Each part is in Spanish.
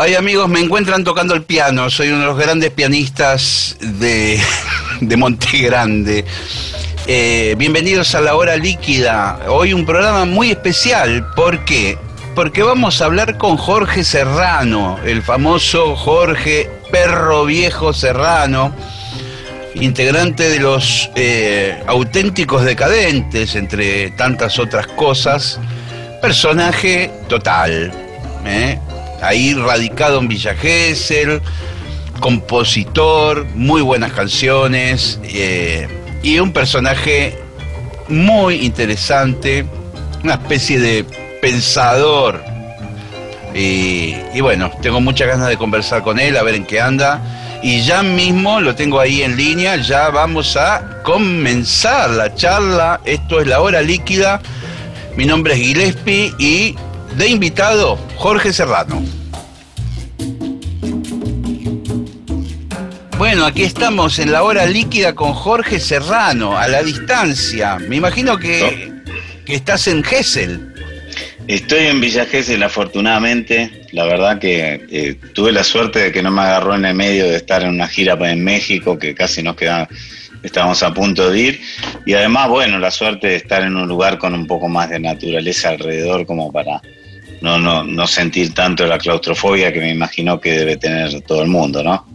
Ay amigos, me encuentran tocando el piano. Soy uno de los grandes pianistas de, de Monte Grande. Eh, bienvenidos a la hora líquida. Hoy un programa muy especial. ¿Por qué? Porque vamos a hablar con Jorge Serrano, el famoso Jorge Perro Viejo Serrano, integrante de los eh, auténticos decadentes, entre tantas otras cosas. Personaje total. ¿eh? Ahí radicado en Villa Gesell, compositor, muy buenas canciones eh, y un personaje muy interesante, una especie de pensador. Y, y, bueno, tengo muchas ganas de conversar con él, a ver en qué anda. Y ya mismo lo tengo ahí en línea, ya vamos a comenzar la charla. Esto es la hora líquida. Mi nombre es Gillespie y de invitado Jorge Serrano. Bueno, aquí estamos en la hora líquida con Jorge Serrano, a la distancia. Me imagino que, que estás en Gessel. Estoy en Villa Gesell, afortunadamente. La verdad que eh, tuve la suerte de que no me agarró en el medio de estar en una gira en México, que casi nos queda, estábamos a punto de ir. Y además, bueno, la suerte de estar en un lugar con un poco más de naturaleza alrededor, como para no, no, no sentir tanto la claustrofobia que me imagino que debe tener todo el mundo, ¿no?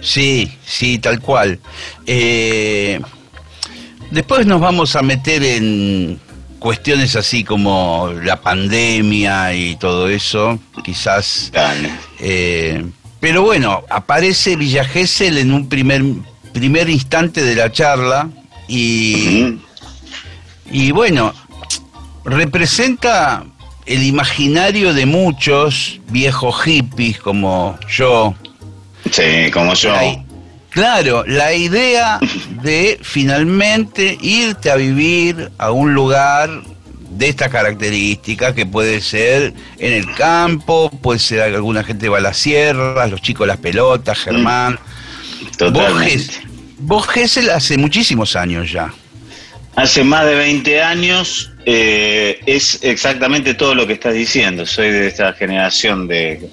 Sí, sí, tal cual. Eh, después nos vamos a meter en cuestiones así como la pandemia y todo eso, quizás. Eh, pero bueno, aparece Villa Gesell en un primer, primer instante de la charla y, y bueno, representa el imaginario de muchos viejos hippies como yo. Sí, como yo. claro, la idea de finalmente irte a vivir a un lugar de estas características, que puede ser en el campo, puede ser alguna gente va a las sierras, los chicos las pelotas, Germán. Totalmente. Vos, Gessel, hace muchísimos años ya. Hace más de 20 años eh, es exactamente todo lo que estás diciendo. Soy de esta generación de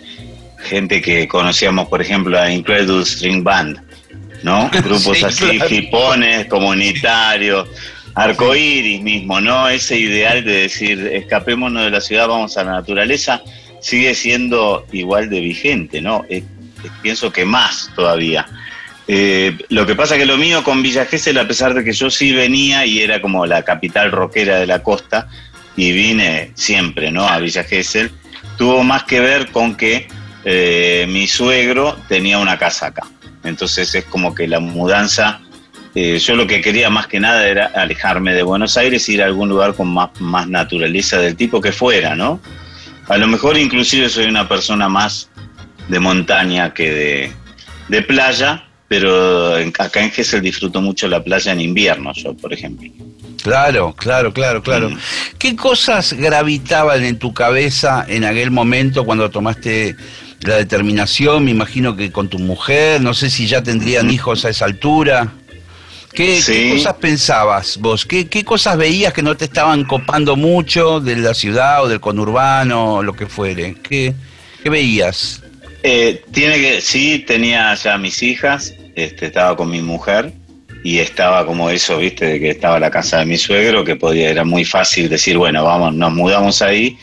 gente que conocíamos, por ejemplo, a Incredible String Band, ¿no? Grupos así, hipones, comunitarios, arcoíris mismo, ¿no? Ese ideal de decir, escapémonos de la ciudad, vamos a la naturaleza, sigue siendo igual de vigente, ¿no? Pienso que más todavía. Eh, lo que pasa que lo mío con Villa Gesell, a pesar de que yo sí venía y era como la capital rockera de la costa, y vine siempre, ¿no? A Villa Gesell, tuvo más que ver con que eh, mi suegro tenía una casa acá. Entonces es como que la mudanza, eh, yo lo que quería más que nada era alejarme de Buenos Aires, ir a algún lugar con más, más naturaleza del tipo que fuera, ¿no? A lo mejor inclusive soy una persona más de montaña que de, de playa, pero acá en Gessel disfruto mucho la playa en invierno, yo, por ejemplo. Claro, claro, claro, claro. Mm. ¿Qué cosas gravitaban en tu cabeza en aquel momento cuando tomaste la determinación? Me imagino que con tu mujer, no sé si ya tendrían hijos a esa altura. ¿Qué, cosas pensabas vos? ¿Qué, ¿Qué, cosas veías que no te estaban copando mucho de la ciudad o del conurbano o lo que fuere? ¿Qué, qué veías? Eh, tiene que, sí, tenía ya mis hijas, este, estaba con mi mujer y estaba como eso, viste, de que estaba la casa de mi suegro, que podía, era muy fácil decir, bueno, vamos, nos mudamos ahí.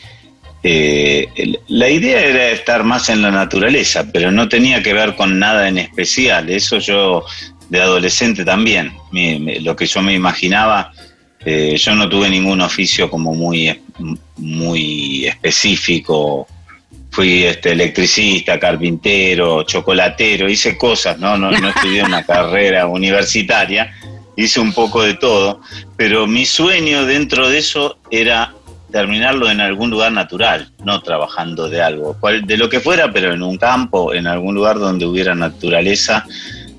Eh, la idea era estar más en la naturaleza, pero no tenía que ver con nada en especial. Eso yo de adolescente también, lo que yo me imaginaba, eh, yo no tuve ningún oficio como muy, muy específico fui este, electricista, carpintero, chocolatero, hice cosas, ¿no? No, no estudié una carrera universitaria, hice un poco de todo, pero mi sueño dentro de eso era terminarlo en algún lugar natural, no trabajando de algo, de lo que fuera, pero en un campo, en algún lugar donde hubiera naturaleza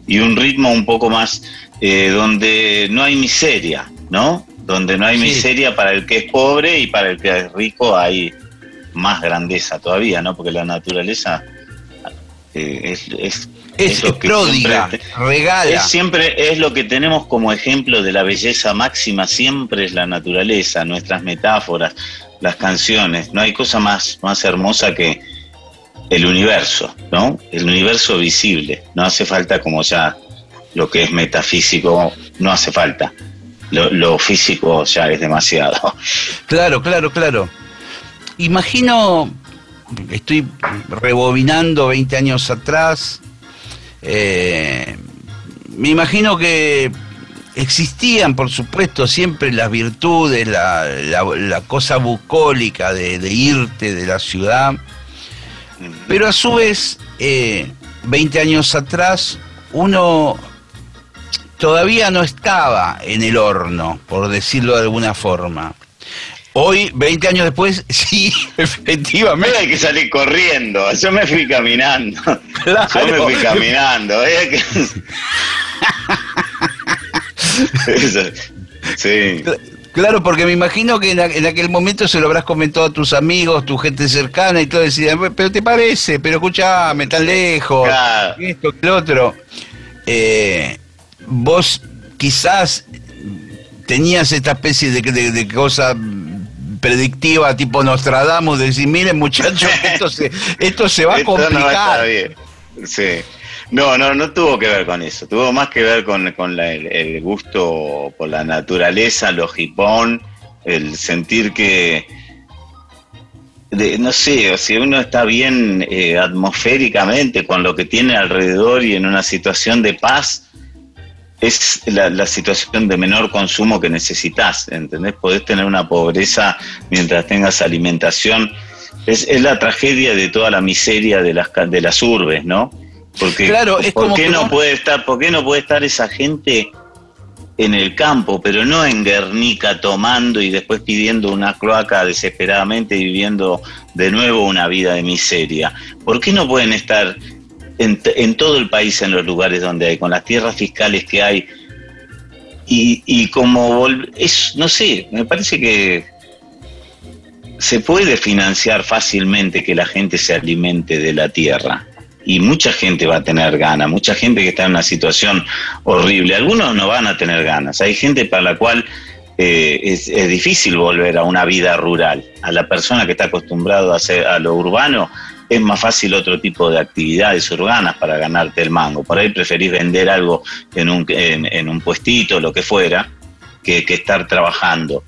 y un ritmo un poco más eh, donde no hay miseria, ¿no? Donde no hay miseria para el que es pobre y para el que es rico hay más grandeza todavía, ¿no? Porque la naturaleza eh, es, es, es, lo que siempre, regala. Es siempre es lo que tenemos como ejemplo de la belleza máxima, siempre es la naturaleza, nuestras metáforas, las canciones. No hay cosa más, más hermosa que el universo, ¿no? El universo visible. No hace falta como ya lo que es metafísico, no hace falta. Lo, lo físico ya es demasiado. Claro, claro, claro. Imagino, estoy rebobinando 20 años atrás, eh, me imagino que existían, por supuesto, siempre las virtudes, la, cosa bucólica de, irte de la ciudad, pero a su vez, 20 eh, años atrás, uno todavía no estaba en el horno, por decirlo de alguna forma. Hoy, 20 años después, sí, efectivamente. Hay que salir corriendo. Yo me fui caminando. Yo me fui caminando. sí. Claro, porque me imagino que en, aquel momento se lo habrás comentado a tus amigos, tu gente cercana y todo, decían, pero te parece, pero escúchame, tan lejos, esto, lo otro. Eh, vos quizás tenías esta especie de, de, de cosa predictiva tipo Nostradamus, de decir, miren muchachos, esto se, esto se va a complicar. No sí. No, no, no tuvo que ver con eso, tuvo más que ver con, el, gusto por la naturaleza, lo hipón, el sentir que, no sé, si uno está bien eh, atmosféricamente con lo que tiene alrededor y en una situación de paz, es la, situación de menor consumo que necesitas, ¿entendés? Podés tener una pobreza mientras tengas alimentación. Es, la tragedia de toda la miseria de las, de las urbes, ¿no? Porque, claro, es ¿por qué no puede estar, ¿por qué no puede estar esa gente en el campo, pero no en Guernica tomando y después pidiendo una cloaca desesperadamente y viviendo de nuevo una vida de miseria? ¿Por qué no pueden estar en, todo el país en los lugares donde hay, con las tierras fiscales que hay. Y, y como es, no sé, me parece que se puede financiar fácilmente que la gente se alimente de la tierra. Y mucha gente va a tener ganas, mucha gente que está en una situación horrible. Algunos no van a tener ganas. Hay gente para la cual eh, es, difícil volver a una vida rural. A la persona que está acostumbrado a, a lo urbano es más fácil otro tipo de actividades urbanas para ganarte el mango. Por ahí preferís vender algo en un, en, un puestito, lo que fuera, que, estar trabajando.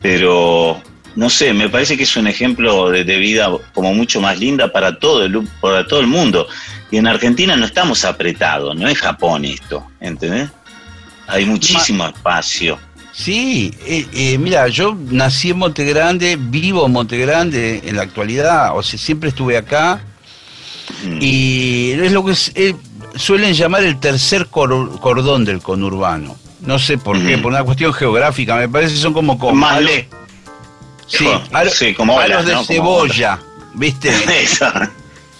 Pero, no sé, me parece que es un ejemplo de, vida como mucho más linda para todo, el, para todo el mundo. Y en Argentina no estamos apretados, no es Japón esto, ¿entendés? Hay muchísimo espacio. Sí, eh, eh, mira, yo nací en Monte Grande, vivo en Monte Grande en la actualidad, o sea, siempre estuve acá mm. y es lo que eh, suelen llamar el tercer cordón del conurbano. No sé por qué, por una cuestión geográfica, me parece que son como... como Más Sí, sí, como de cebolla, ¿viste? Eso.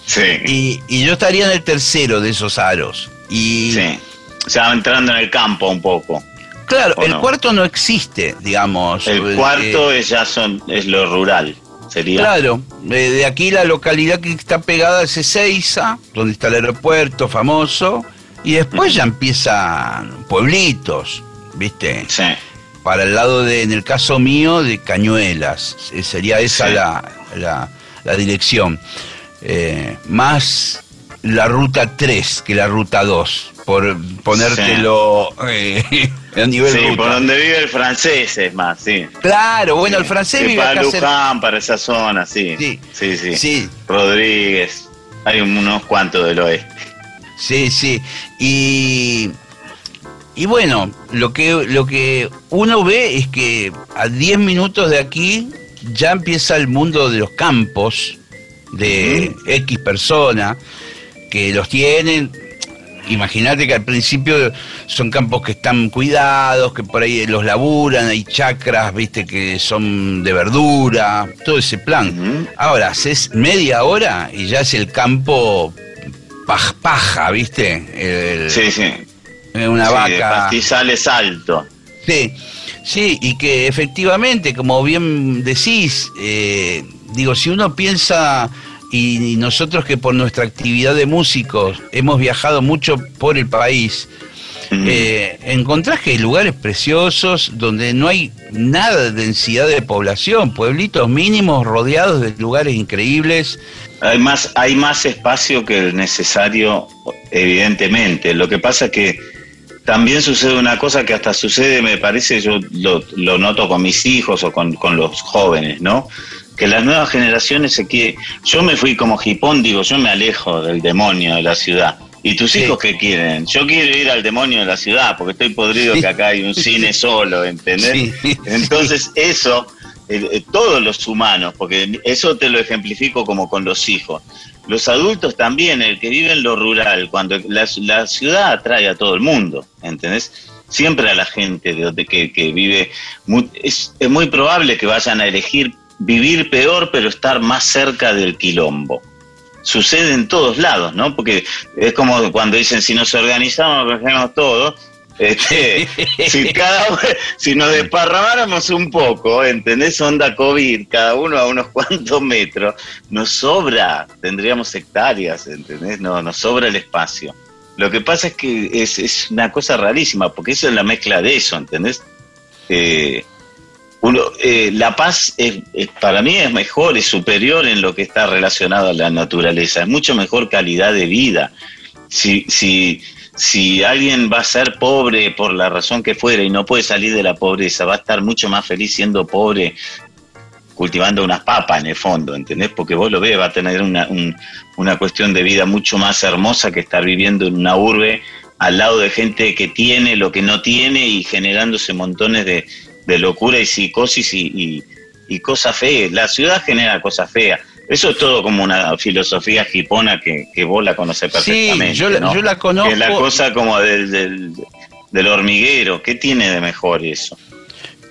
Sí. Y, yo estaría en el tercero de esos aros. Y... Sí. O sea, entrando en el campo un poco. Claro, el cuarto no existe, digamos. El cuarto es ya son, es lo rural. Sería. Claro, de aquí la localidad que está pegada es Ezeiza, donde está el aeropuerto famoso, y después ya empiezan pueblitos, ¿viste? Sí. Para el lado de, en el caso mío, de Cañuelas. Eh, sería esa la, la, dirección. Eh, más la ruta 3 que la ruta 2, por ponértelo eh, a nivel Sí, por donde vive el francés es más, sí. Claro, bueno, el francés vive para Luján, para esa zona, sí. Sí, sí, sí. Rodríguez, hay unos cuantos del oeste. Sí, sí. Y, y bueno, lo que, lo que uno ve es que a 10 minutos de aquí ya empieza el mundo de los campos, de X persona que los tienen. Imagínate que al principio son campos que están cuidados, que por ahí los laburan, hay chacras, viste, que son de verdura, todo ese plan. Ahora, haces media hora y ya es el campo paja, viste. sí, sí. Una vaca. sales alto. Sí, sí, y que efectivamente, como bien decís, eh, digo, si uno piensa y, nosotros que por nuestra actividad de músicos hemos viajado mucho por el país, eh, encontrás que hay lugares preciosos donde no hay nada de densidad de población, pueblitos mínimos rodeados de lugares increíbles. Hay más, hay más espacio que el necesario, evidentemente. Lo que pasa es que también sucede una cosa que hasta sucede, me parece, yo lo, noto con mis hijos o con, con los jóvenes, ¿no? Que las nuevas generaciones se quieren... Yo me fui como hipón, digo, yo me alejo del demonio de la ciudad. ¿Y tus hijos qué quieren? Yo quiero ir al demonio de la ciudad, porque estoy podrido que acá hay un cine solo, ¿entendés? Entonces eso, eh, eh, todos los humanos, porque eso te lo ejemplifico como con los hijos. Los adultos también, el que vive en lo rural, cuando la, ciudad atrae a todo el mundo, ¿entendés? Siempre a la gente de, que, que vive, es, es muy probable que vayan a elegir vivir peor pero estar más cerca del quilombo. Sucede en todos lados, ¿no? Porque es como cuando dicen si nos organizamos, hacemos todo. Este, si, cada, si nos desparramáramos un poco, ¿entendés? Onda COVID, cada uno a unos cuantos metros, nos sobra, tendríamos hectáreas, ¿entendés? No, nos sobra el espacio. Lo que pasa es que es, es una cosa rarísima, porque eso es la mezcla de eso, ¿entendés? Eh, uno, eh, la paz es, para mí es mejor, es superior en lo que está relacionado a la naturaleza, es mucho mejor calidad de vida. Si, si, si alguien va a ser pobre por la razón que fuera y no puede salir de la pobreza, va a estar mucho más feliz siendo pobre cultivando unas papas en el fondo, ¿entendés? Porque vos lo ves, va a tener una, una cuestión de vida mucho más hermosa que estar viviendo en una urbe al lado de gente que tiene lo que no tiene y generándose montones de, de locura y psicosis y, y, cosas feas. La ciudad genera cosas feas. Eso es todo como una filosofía jipona que, que vos la conocés perfectamente. Sí, yo, la conozco. es la cosa como del, del, hormiguero. ¿Qué tiene de mejor eso?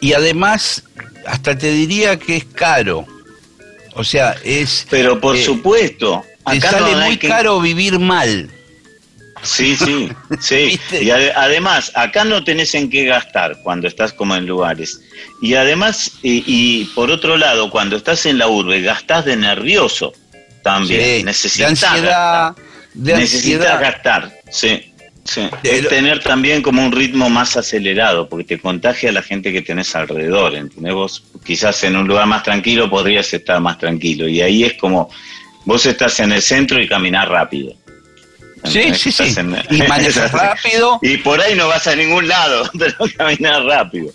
Y además, hasta te diría que es caro. O sea, es. Pero por eh, supuesto. Acá sale muy caro vivir mal. Sí, sí, sí. Y además, acá no tenés en qué gastar cuando estás como en lugares. Y además, y, por otro lado, cuando estás en la urbe, gastás de nervioso también. necesitas gastar. necesitas gastar, sí. sí. Es tener también como un ritmo más acelerado, porque te contagia a la gente que tenés alrededor, ¿entendés? Vos quizás en un lugar más tranquilo podrías estar más tranquilo. Y ahí es como, vos estás en el centro y caminás rápido Sí, sí, sí. y manejas rápido. Y por ahí no vas a ningún lado, pero caminar rápido.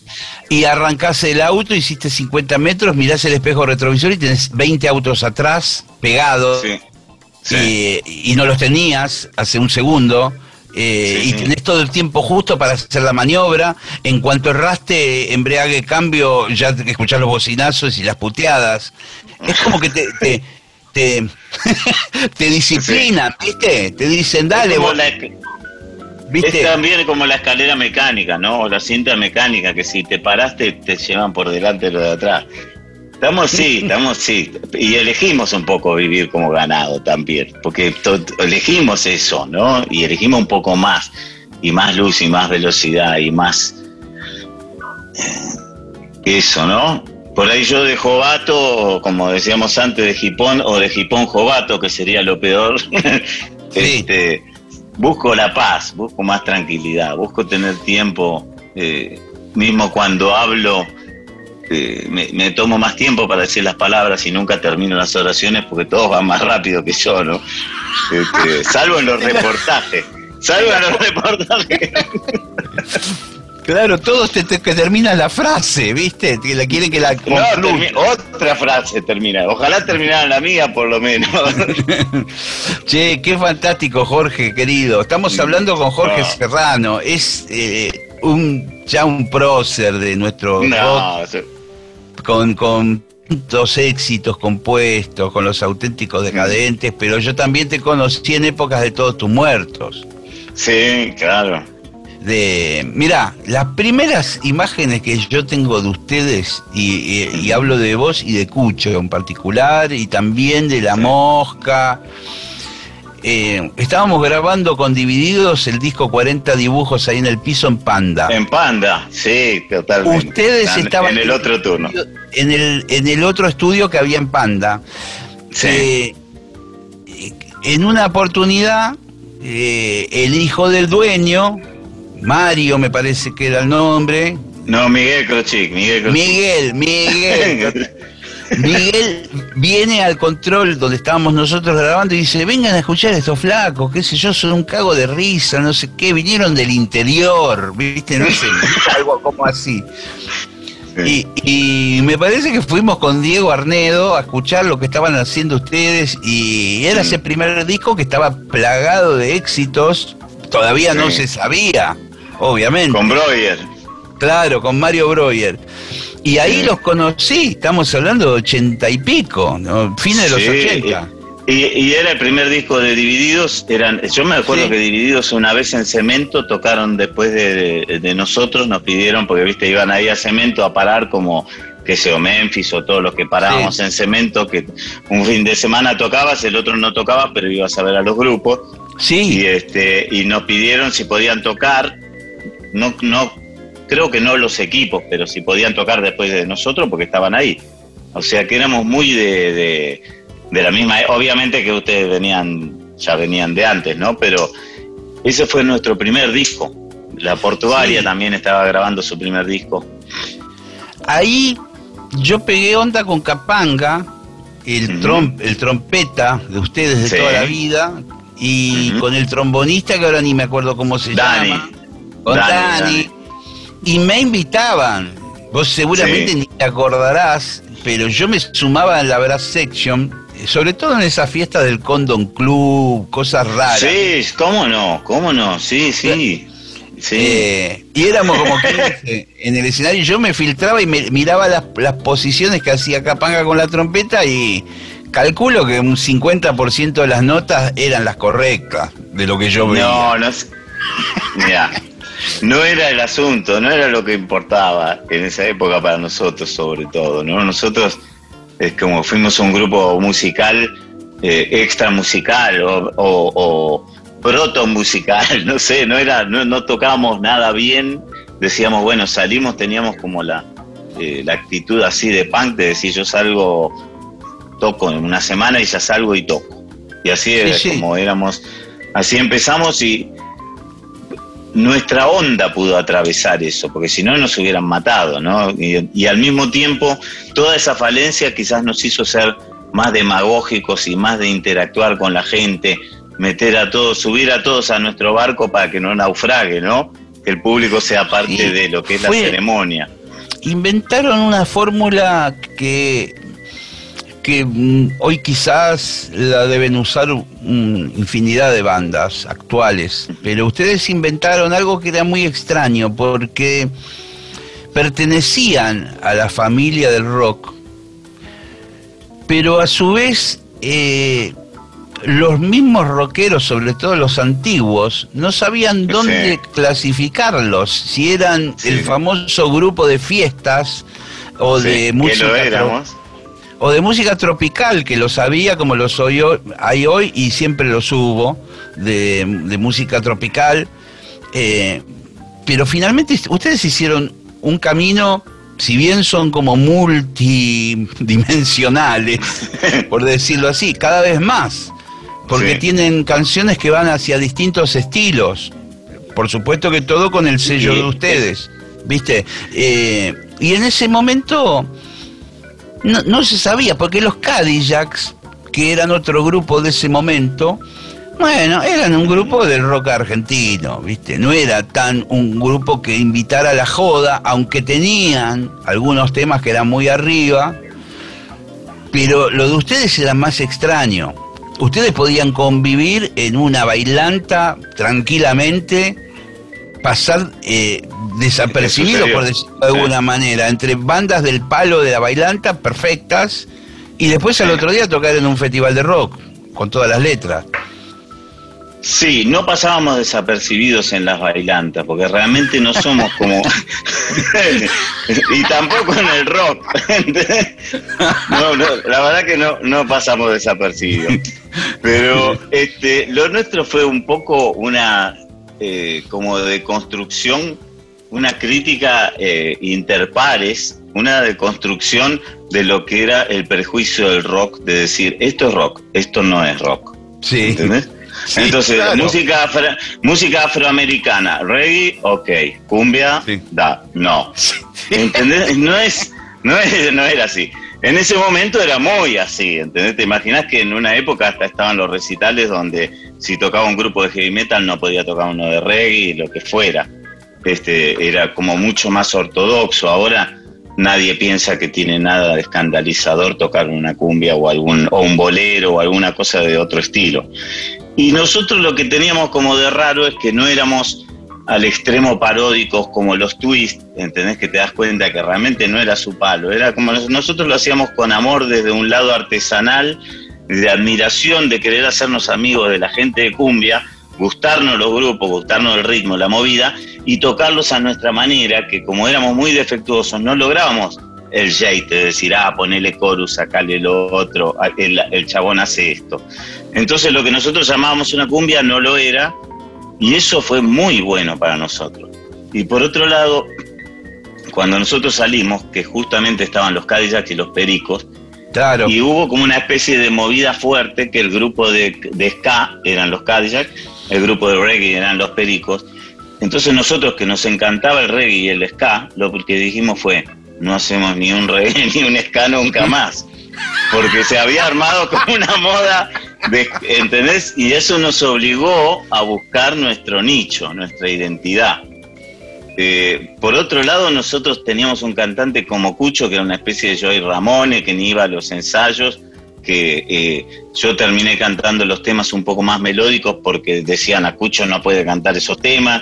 Y arrancás el auto, hiciste 50 metros, mirás el espejo retrovisor y tenés 20 autos atrás, pegados. Sí, Y, no los tenías hace un segundo. Eh, y tenés todo el tiempo justo para hacer la maniobra. En cuanto erraste, embriague, cambio, ya escuchás los bocinazos y las puteadas. Es como que te te, te disciplinan, ¿viste? Te dicen, dale, vos. ¿Viste? Es también como la escalera mecánica, ¿no? O la cinta mecánica, que si te paraste te llevan por delante lo de atrás. Estamos sí, estamos sí. Y elegimos un poco vivir como ganado también, porque elegimos eso, ¿no? Y elegimos un poco más, y más luz y más velocidad y más... Eh, eso, ¿no? Por ahí yo de Jovato, como decíamos antes, de Jipón o de Jipón Jovato, que sería lo peor, este, busco la paz, busco más tranquilidad, busco tener tiempo, eh, mismo cuando hablo, eh, me, tomo más tiempo para decir las palabras y nunca termino las oraciones porque todos van más rápido que yo, ¿no? Este, salvo en los reportajes, salvo en los reportajes. Claro, todos te, que termina la frase, ¿viste? Que la quieren que la no, otra frase termina. Ojalá terminara la mía por lo menos. che, qué fantástico, Jorge, querido. Estamos hablando con Jorge Serrano. Es eh, un ya un prócer de nuestro no, con, con tantos éxitos compuestos con los auténticos decadentes, pero yo también te conocí en épocas de todos tus muertos. Sí, claro. De, mira, las primeras imágenes que yo tengo de ustedes, y, hablo de vos y de Cucho en particular, y también de La Mosca, eh, estábamos grabando con Divididos el disco 40 dibujos ahí en el piso en Panda. En Panda, sí, totalmente. Ustedes estaban en el otro turno. En el, en el otro estudio que había en Panda. Sí. Eh, en una oportunidad, eh, el hijo del dueño, Mario me parece que era el nombre. No, Miguel Crochic, Miguel Miguel, Miguel. Miguel. Viene al control donde estábamos nosotros grabando y dice, vengan a escuchar a estos flacos, qué sé yo, son un cago de risa, no sé qué, vinieron del interior, viste, no sé, algo como así. Y, me parece que fuimos con Diego Arnedo a escuchar lo que estaban haciendo ustedes y era ese primer disco que estaba plagado de éxitos, todavía no se sabía, obviamente. Con Breuer. Claro, con Mario Breuer. Y ahí los conocí, estamos hablando de ochenta y pico, fines de los ochenta. Y, era el primer disco de Divididos. Eran, yo me acuerdo que Divididos una vez en Cemento tocaron después de, nosotros, nos pidieron, porque viste, iban ahí a Cemento a parar como que sea Memphis o todos los que parábamos en Cemento, que un fin de semana tocabas, el otro no tocaba, pero ibas a ver a los grupos. Sí. Y este, y nos pidieron si podían tocar. No, no creo que no los equipos, pero si podían tocar después de nosotros porque estaban ahí. O sea que éramos muy de, de, la misma, obviamente que ustedes venían, ya venían de antes, ¿no? Pero ese fue nuestro primer disco. La Portuaria también estaba grabando su primer disco. Ahí yo pegué onda con Capanga, el, el trompeta de ustedes de toda la vida, y con el trombonista que ahora ni me acuerdo cómo se llama. Con Dani y me invitaban. Vos seguramente ni te acordarás, pero yo me sumaba en la Brass Section, sobre todo en esa fiesta del Condon Club, cosas raras. Sí, cómo no, cómo no, sí, sí. Sí. Eh, y éramos como que en el escenario. Yo me filtraba y me, miraba las, las posiciones que hacía Capanga con la trompeta y calculo que un 50% de las notas eran las correctas de lo que yo veía. No, no. Mira, no era el asunto, no era lo que importaba en esa época para nosotros sobre todo, ¿no? Nosotros es como fuimos un grupo musical, eh, extra musical o, o, proto musical, no sé, no era, no, tocábamos nada bien, decíamos, bueno, salimos, teníamos como la, eh, la actitud así de punk, de decir yo salgo, toco en una semana y ya salgo y toco. Y así era como éramos, así empezamos y nuestra onda pudo atravesar eso, porque si no nos hubieran matado, ¿no? Y, al mismo tiempo, toda esa falencia quizás nos hizo ser más demagógicos y más de interactuar con la gente, meter a todos, subir a todos a nuestro barco para que no naufrague, ¿no? Que el público sea parte de lo que es la ceremonia. Inventaron una fórmula que que mm, hoy quizás la deben usar infinidad de bandas actuales, pero ustedes inventaron algo que era muy extraño porque pertenecían a la familia del rock, pero a su vez eh, los mismos rockeros, sobre todo los antiguos, no sabían dónde clasificarlos, si eran el famoso grupo de fiestas o de música o de música tropical, que lo sabía como lo soy hay hoy y siempre lo subo, de, música tropical. Eh, pero finalmente ustedes hicieron un camino, si bien son como multidimensionales, por decirlo así, cada vez más, porque tienen canciones que van hacia distintos estilos. Por supuesto que todo con el sello de ustedes, ¿viste? Eh, y en ese momento no, no se sabía, porque los Cadillacs, que eran otro grupo de ese momento, bueno, eran un grupo del rock argentino, ¿viste? No era tan un grupo que invitara a la joda, aunque tenían algunos temas que eran muy arriba, pero lo de ustedes era más extraño. Ustedes podían convivir en una bailanta tranquilamente pasar eh, desapercibido, por decirlo de alguna manera, entre bandas del palo de la bailanta perfectas y después al otro día tocar en un festival de rock con todas las letras. Sí, no pasábamos desapercibidos en las bailantas, porque realmente no somos como... y tampoco en el rock. no, no, la verdad que no, no pasamos desapercibidos. Pero este, lo nuestro fue un poco una, eh, como de construcción, una crítica eh, interpares, una deconstrucción de lo que era el prejuicio del rock, de decir, esto es rock, esto no es rock. Sí. ¿Entendés? Entonces, música, música afroamericana, reggae, ok, cumbia, da, no. ¿Entendés? No es, no es, no era así. En ese momento era muy así, ¿entendés? Te imaginas que en una época hasta estaban los recitales donde si tocaba un grupo de heavy metal no podía tocar uno de reggae, lo que fuera. Este, era como mucho más ortodoxo. Ahora nadie piensa que tiene nada de escandalizador tocar una cumbia o algún o un bolero o alguna cosa de otro estilo. Y nosotros lo que teníamos como de raro es que no éramos al extremo paródicos como los twists, ¿entendés? Que te das cuenta que realmente no era su palo, era como nosotros lo hacíamos con amor desde un lado artesanal, de admiración, de querer hacernos amigos de la gente de cumbia, gustarnos los grupos, gustarnos el ritmo, la movida y tocarlos a nuestra manera, que como éramos muy defectuosos no lográbamos el jate, de decir, ah, ponele chorus, sacale lo otro, el, el chabón hace esto. Entonces lo que nosotros llamábamos una cumbia no lo era y eso fue muy bueno para nosotros. Y por otro lado, cuando nosotros salimos, que justamente estaban los Cadillacs y los Pericos, claro. y hubo como una especie de movida fuerte que el grupo de, de ska eran los Cadillacs, el grupo de reggae eran los Pericos. Entonces nosotros que nos encantaba el reggae y el ska, lo que dijimos fue, no hacemos ni un reggae ni un ska nunca más. Porque se había armado como una moda, de, ¿entendés? Y eso nos obligó a buscar nuestro nicho, nuestra identidad. Eh, por otro lado, nosotros teníamos un cantante como Cucho, que era una especie de Joey Ramone, que ni iba a los ensayos, que eh, yo terminé cantando los temas un poco más melódicos porque decían a Cucho no puede cantar esos temas.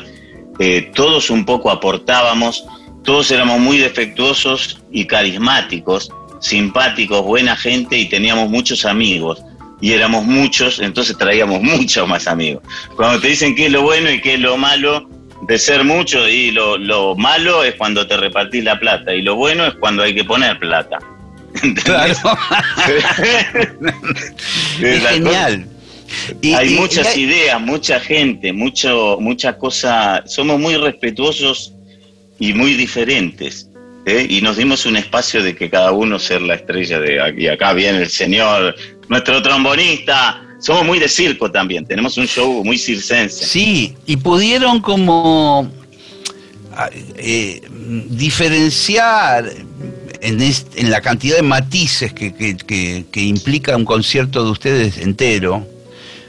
Eh, todos un poco aportábamos todos éramos muy defectuosos y carismáticos, simpáticos, buena gente y teníamos muchos amigos. Y éramos muchos, entonces traíamos muchos más amigos. Cuando te dicen qué es lo bueno y qué es lo malo de ser mucho, y lo, malo es cuando te repartís la plata, y lo bueno es cuando hay que poner plata. Claro. es genial. hay muchas ideas, mucha gente, mucho, muchas cosas. Somos muy respetuosos y muy diferentes. ¿Eh? Y nos dimos un espacio de que cada uno ser la estrella de aquí. Acá viene el señor, nuestro trombonista. Somos muy de circo también, tenemos un show muy circense. Sí, y pudieron como ah, eh, diferenciar en, en, la cantidad de matices que, que, implica un concierto de ustedes entero,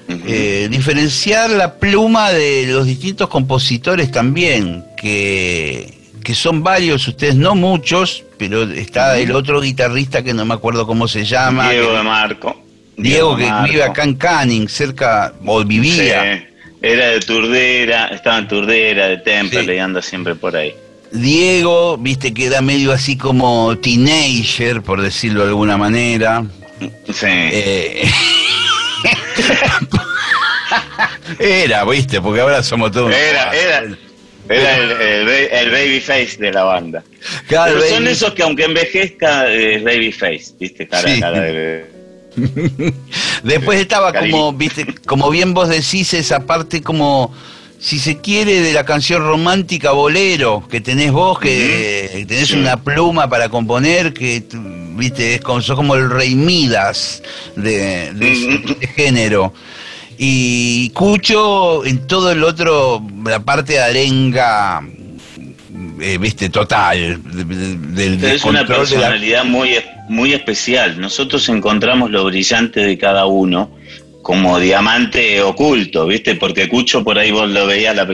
eh, diferenciar la pluma de los distintos compositores también, que, que son varios, ustedes no muchos, pero está el otro guitarrista que no me acuerdo cómo se llama. Diego de Marco. Diego, que vive acá en Canning, cerca, o vivía. era de Turdera, estaba en Turdera, de Temple, y anda siempre por ahí. Diego, viste que era medio así como teenager, por decirlo de alguna manera. Sí. Eh, era, viste, porque ahora somos todos. Era, era. Era el, baby face de la banda. Pero son esos que aunque envejezca es babyface, ¿viste? Cara, de... Después estaba como, viste, como bien vos decís, esa parte como, si se quiere, de la canción romántica bolero, que tenés vos, que tenés una pluma para componer, que, viste, es como, sos como el rey Midas de, de género. Y Cucho en todo el otro, la parte de arenga, eh, viste, total. Del, es una personalidad muy, muy especial. Nosotros encontramos lo brillante de cada uno como diamante oculto, ¿viste? Porque Cucho por ahí vos lo veías. La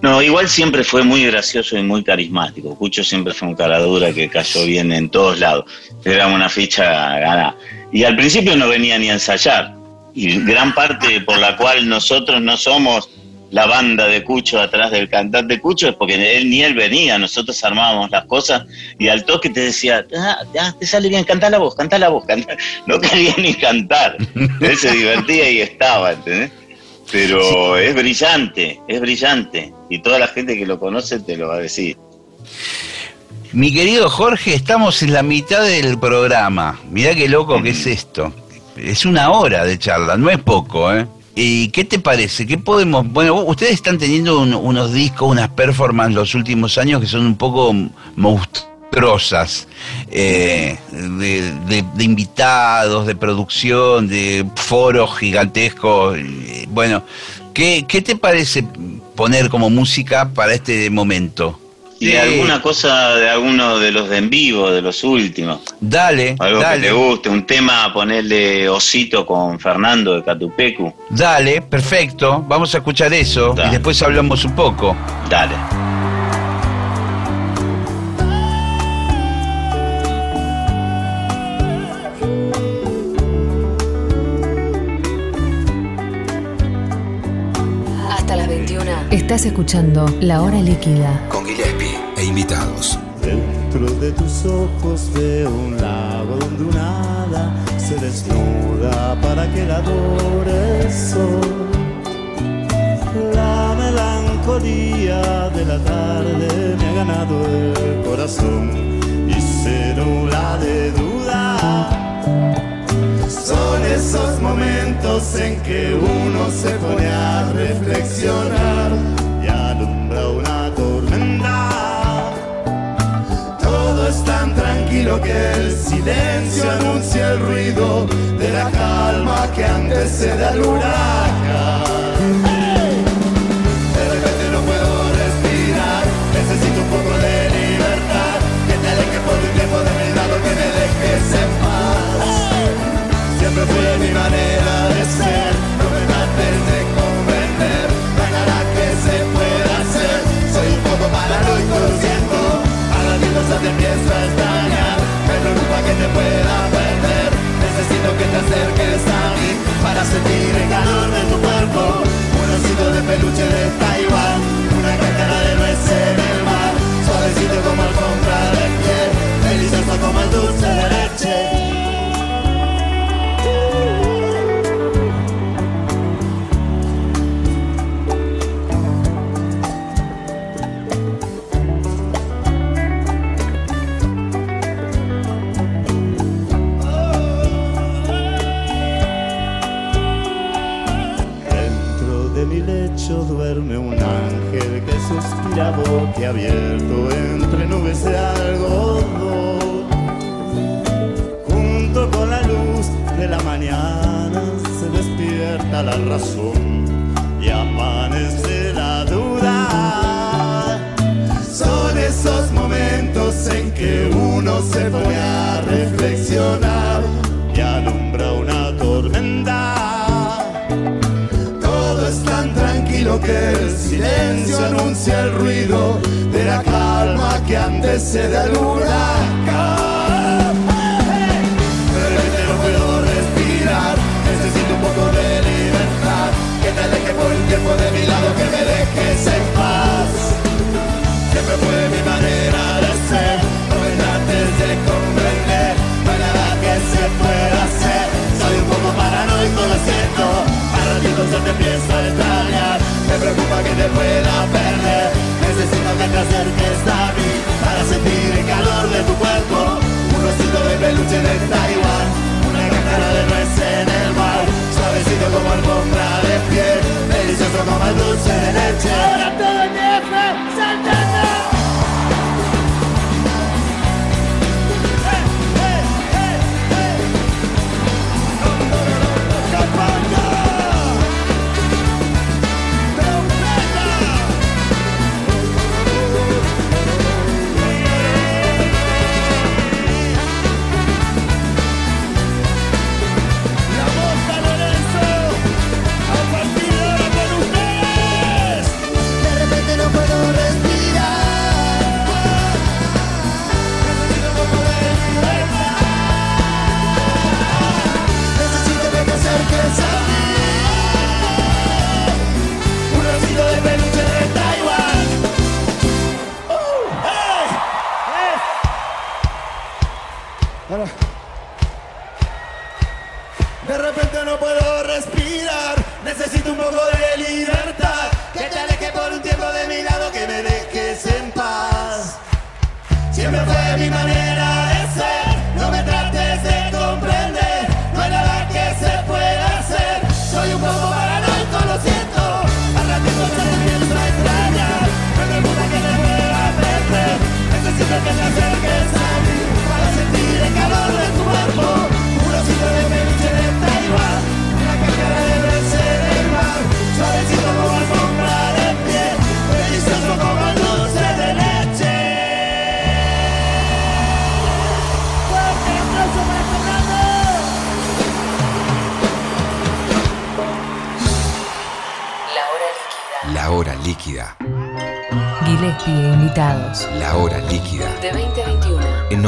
no, igual siempre fue muy gracioso y muy carismático. Cucho siempre fue un caradura que cayó bien en todos lados. Era una ficha ganada. Y al principio no venía ni a ensayar y gran parte por la cual nosotros no somos la banda de Cucho atrás del cantante Cucho es porque él ni él venía, nosotros armábamos las cosas y al toque te decía, ah, ya te sale bien, cantá la voz, cantá la voz, no quería ni cantar, él se divertía y estaba, ¿entendés? Pero es brillante, es brillante y toda la gente que lo conoce te lo va a decir. Mi querido Jorge, estamos en la mitad del programa. Mirá qué loco que es esto. Es una hora de charla, no es poco, ¿eh? ¿Y qué te parece? ¿Qué podemos.? Bueno, ustedes están teniendo unos discos, unas performances los últimos años que son un poco monstruosas. Eh, de, invitados, de producción, de foros gigantescos. Bueno, ¿qué, ¿qué te parece poner como música para este momento? Y alguna cosa de alguno de los de en vivo, de los últimos. Dale, Algo que te guste, un tema, ponerle Osito con Fernando de Catupecu. Dale, perfecto. Vamos a escuchar eso y después hablamos un poco. Dale. Hasta las 21. Estás escuchando La Hora Líquida. Con e invitados. Dentro de tus ojos veo un lago donde un hada se desnuda para que la adore el sol. La melancolía de la tarde me ha ganado el corazón y se de duda. Son esos momentos en que uno se pone a reflexionar que el silencio anuncia el ruido de la calma que antecede al huracán. De repente no puedo respirar, necesito un poco de libertad. Que te alejes por un tiempo de mi lado, que me dejes en paz. Siempre fue mi manera de ser, no me trates de comprender. No que se pueda hacer, soy un poco paranoico, siento. A la se te empiezo a te pueda perder. Necesito que te acerques a mí para sentir el calor de tu cuerpo. Un osito de peluche de Taiwán, una cáscara de nuez en el mar, suavecito como alfombra de piel, delicioso como el dulce de leche. Que antecede al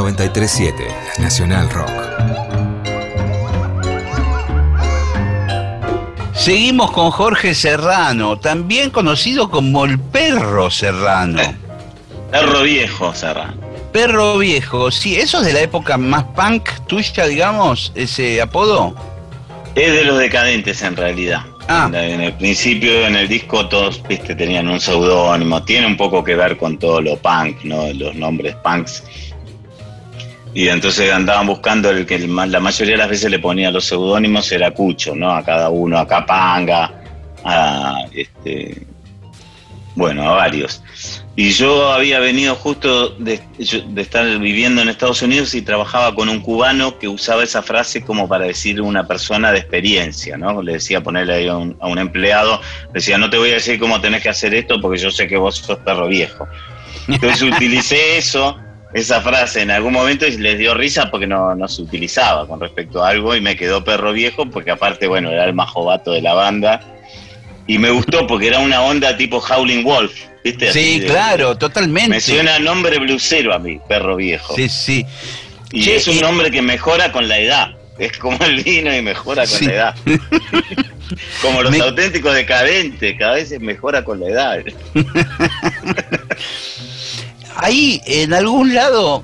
937 Nacional Rock. Seguimos con Jorge Serrano, también conocido como el perro Serrano. Perro viejo, Serra. Perro viejo, sí, eso es de la época más punk tuya, digamos, ese apodo. Es de los decadentes en realidad. Ah. En, en el principio, en el disco, todos viste, tenían un seudónimo. Tiene un poco que ver con todo lo punk, ¿no? Los nombres punks. Y entonces andaban buscando el que la mayoría de las veces le ponía los seudónimos, era Cucho, ¿no? A cada uno, a Capanga, a este. Bueno, a varios. Y yo había venido justo de, estar viviendo en Estados Unidos y trabajaba con un cubano que usaba esa frase como para decir una persona de experiencia, ¿no? Le decía ponerle ahí a un, a un empleado, le decía, no te voy a decir cómo tenés que hacer esto porque yo sé que vos sos perro viejo. Entonces utilicé eso, esa frase en algún momento les dio risa porque no, no se utilizaba con respecto a algo y me quedó perro viejo porque aparte, bueno, era el más jovato de la banda. Y me gustó porque era una onda tipo Howling Wolf, ¿viste? Así Sí, de- claro, Me totalmente. suena nombre blusero a mí, perro viejo. Sí, sí. y es un nombre que mejora con la edad. Es como el vino y mejora con Sí. la edad. como los Me- auténticos decadentes, cada vez mejora con la edad. Ahí, en algún lado,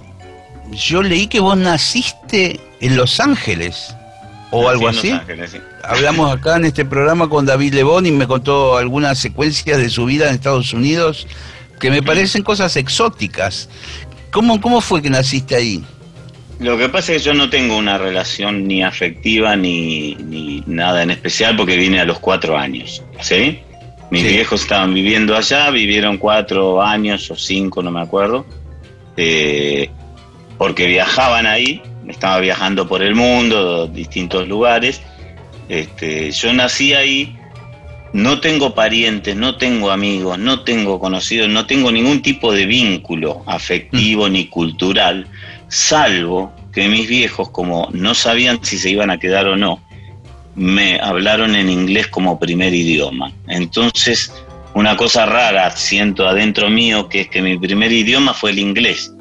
yo leí que vos naciste en Los Ángeles o algo así. en Los Ángeles, sí. Hablamos acá en este programa con David Lebón y me contó algunas secuencias de su vida en Estados Unidos que me parecen cosas exóticas. ¿Cómo, cómo fue que naciste ahí? Lo que pasa es que yo no tengo una relación ni afectiva ni, ni nada en especial porque vine a los cuatro años, ¿sí? Mis Sí. viejos estaban viviendo allá, vivieron cuatro años o cinco, no me acuerdo, eh, porque viajaban ahí, estaba viajando por el mundo, distintos lugares. Este, yo nací ahí, no tengo parientes, no tengo amigos, no tengo conocidos, no tengo ningún tipo de vínculo afectivo ni cultural salvo que mis viejos, como no sabían si se iban a quedar o no, me hablaron en inglés como primer idioma. Entonces, una cosa rara siento adentro mío, que es que mi primer idioma fue el inglés,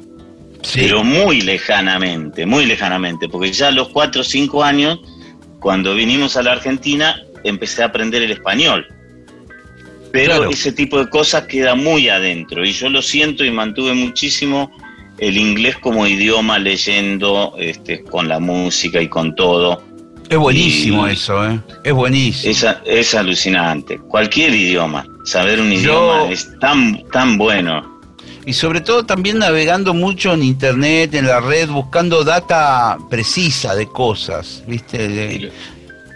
Sí. pero muy lejanamente, muy lejanamente, porque ya a los cuatro o cinco años, cuando vinimos a la Argentina, empecé a aprender el español. Pero Claro. ese tipo de cosas queda muy adentro y yo lo siento y mantuve muchísimo el inglés como idioma leyendo este, con la música y con todo. Es buenísimo Y- eso, ¿eh? Es buenísimo. Es, alucinante. Cualquier idioma, saber un Yo- idioma es tan, tan bueno. Y sobre todo también navegando mucho en internet, en la red, buscando data precisa de cosas, ¿viste? De,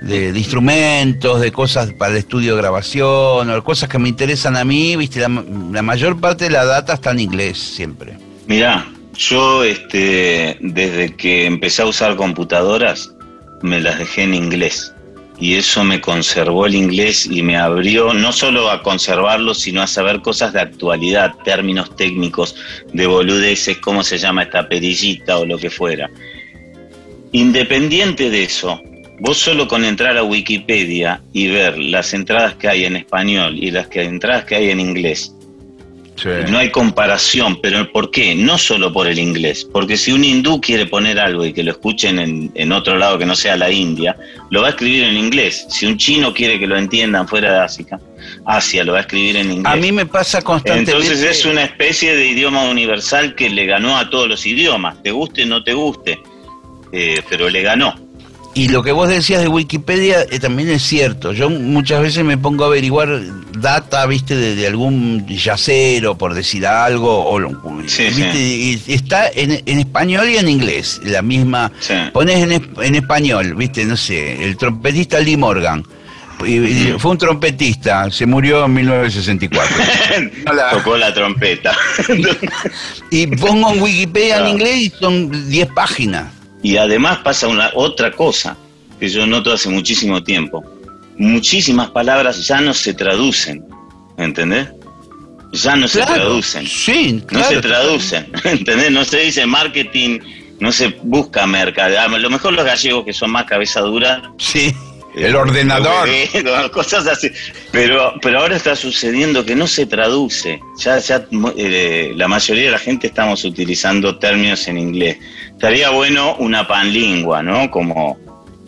de- de instrumentos, de cosas para el estudio de grabación, o cosas que me interesan a mí, ¿viste? La, la mayor parte de la data está en inglés siempre. Mirá, yo este, desde que empecé a usar computadoras, me las dejé en inglés. Y eso me conservó el inglés y me abrió no solo a conservarlo, sino a saber cosas de actualidad, términos técnicos, de boludeces, cómo se llama esta perillita o lo que fuera. Independiente de eso, vos solo con entrar a Wikipedia y ver las entradas que hay en español y las que, entradas que hay en inglés, no hay comparación, pero ¿por qué? No solo por el inglés, porque si un hindú quiere poner algo y que lo escuchen en, en otro lado que no sea la India, lo va a escribir en inglés. Si un chino quiere que lo entiendan fuera de Asia, Asia lo va a escribir en inglés. A mí me pasa constantemente. Entonces es una especie de idioma universal que le ganó a todos los idiomas, te guste o no te guste, eh, pero le ganó. Y lo que vos decías de Wikipedia eh, también es cierto. Yo muchas veces me pongo a averiguar data, viste, de, de algún yacero, por decir algo, o, lo- Sí, ¿viste? Y está en, en español y en inglés, la misma. Sí. Pones en, es- en español, viste, no sé, el trompetista Lee Morgan. Y- y Fue un trompetista, se murió en 1964. Hola. Tocó la trompeta. y pongo en Wikipedia en inglés y son 10 páginas. Y además pasa una otra cosa que yo noto hace muchísimo tiempo. Muchísimas palabras ya no se traducen, ¿entendés? Ya no se traducen. Sí, No claro. se traducen, ¿entendés? No se dice marketing, no se busca mercado. A lo mejor los gallegos que son más cabeza dura. Sí, el ordenador. eh, cosas así. Pero, pero ahora está sucediendo que no se traduce. Ya, ya eh, la mayoría de la gente estamos utilizando términos en inglés. Estaría bueno una panlingua, ¿no? Como,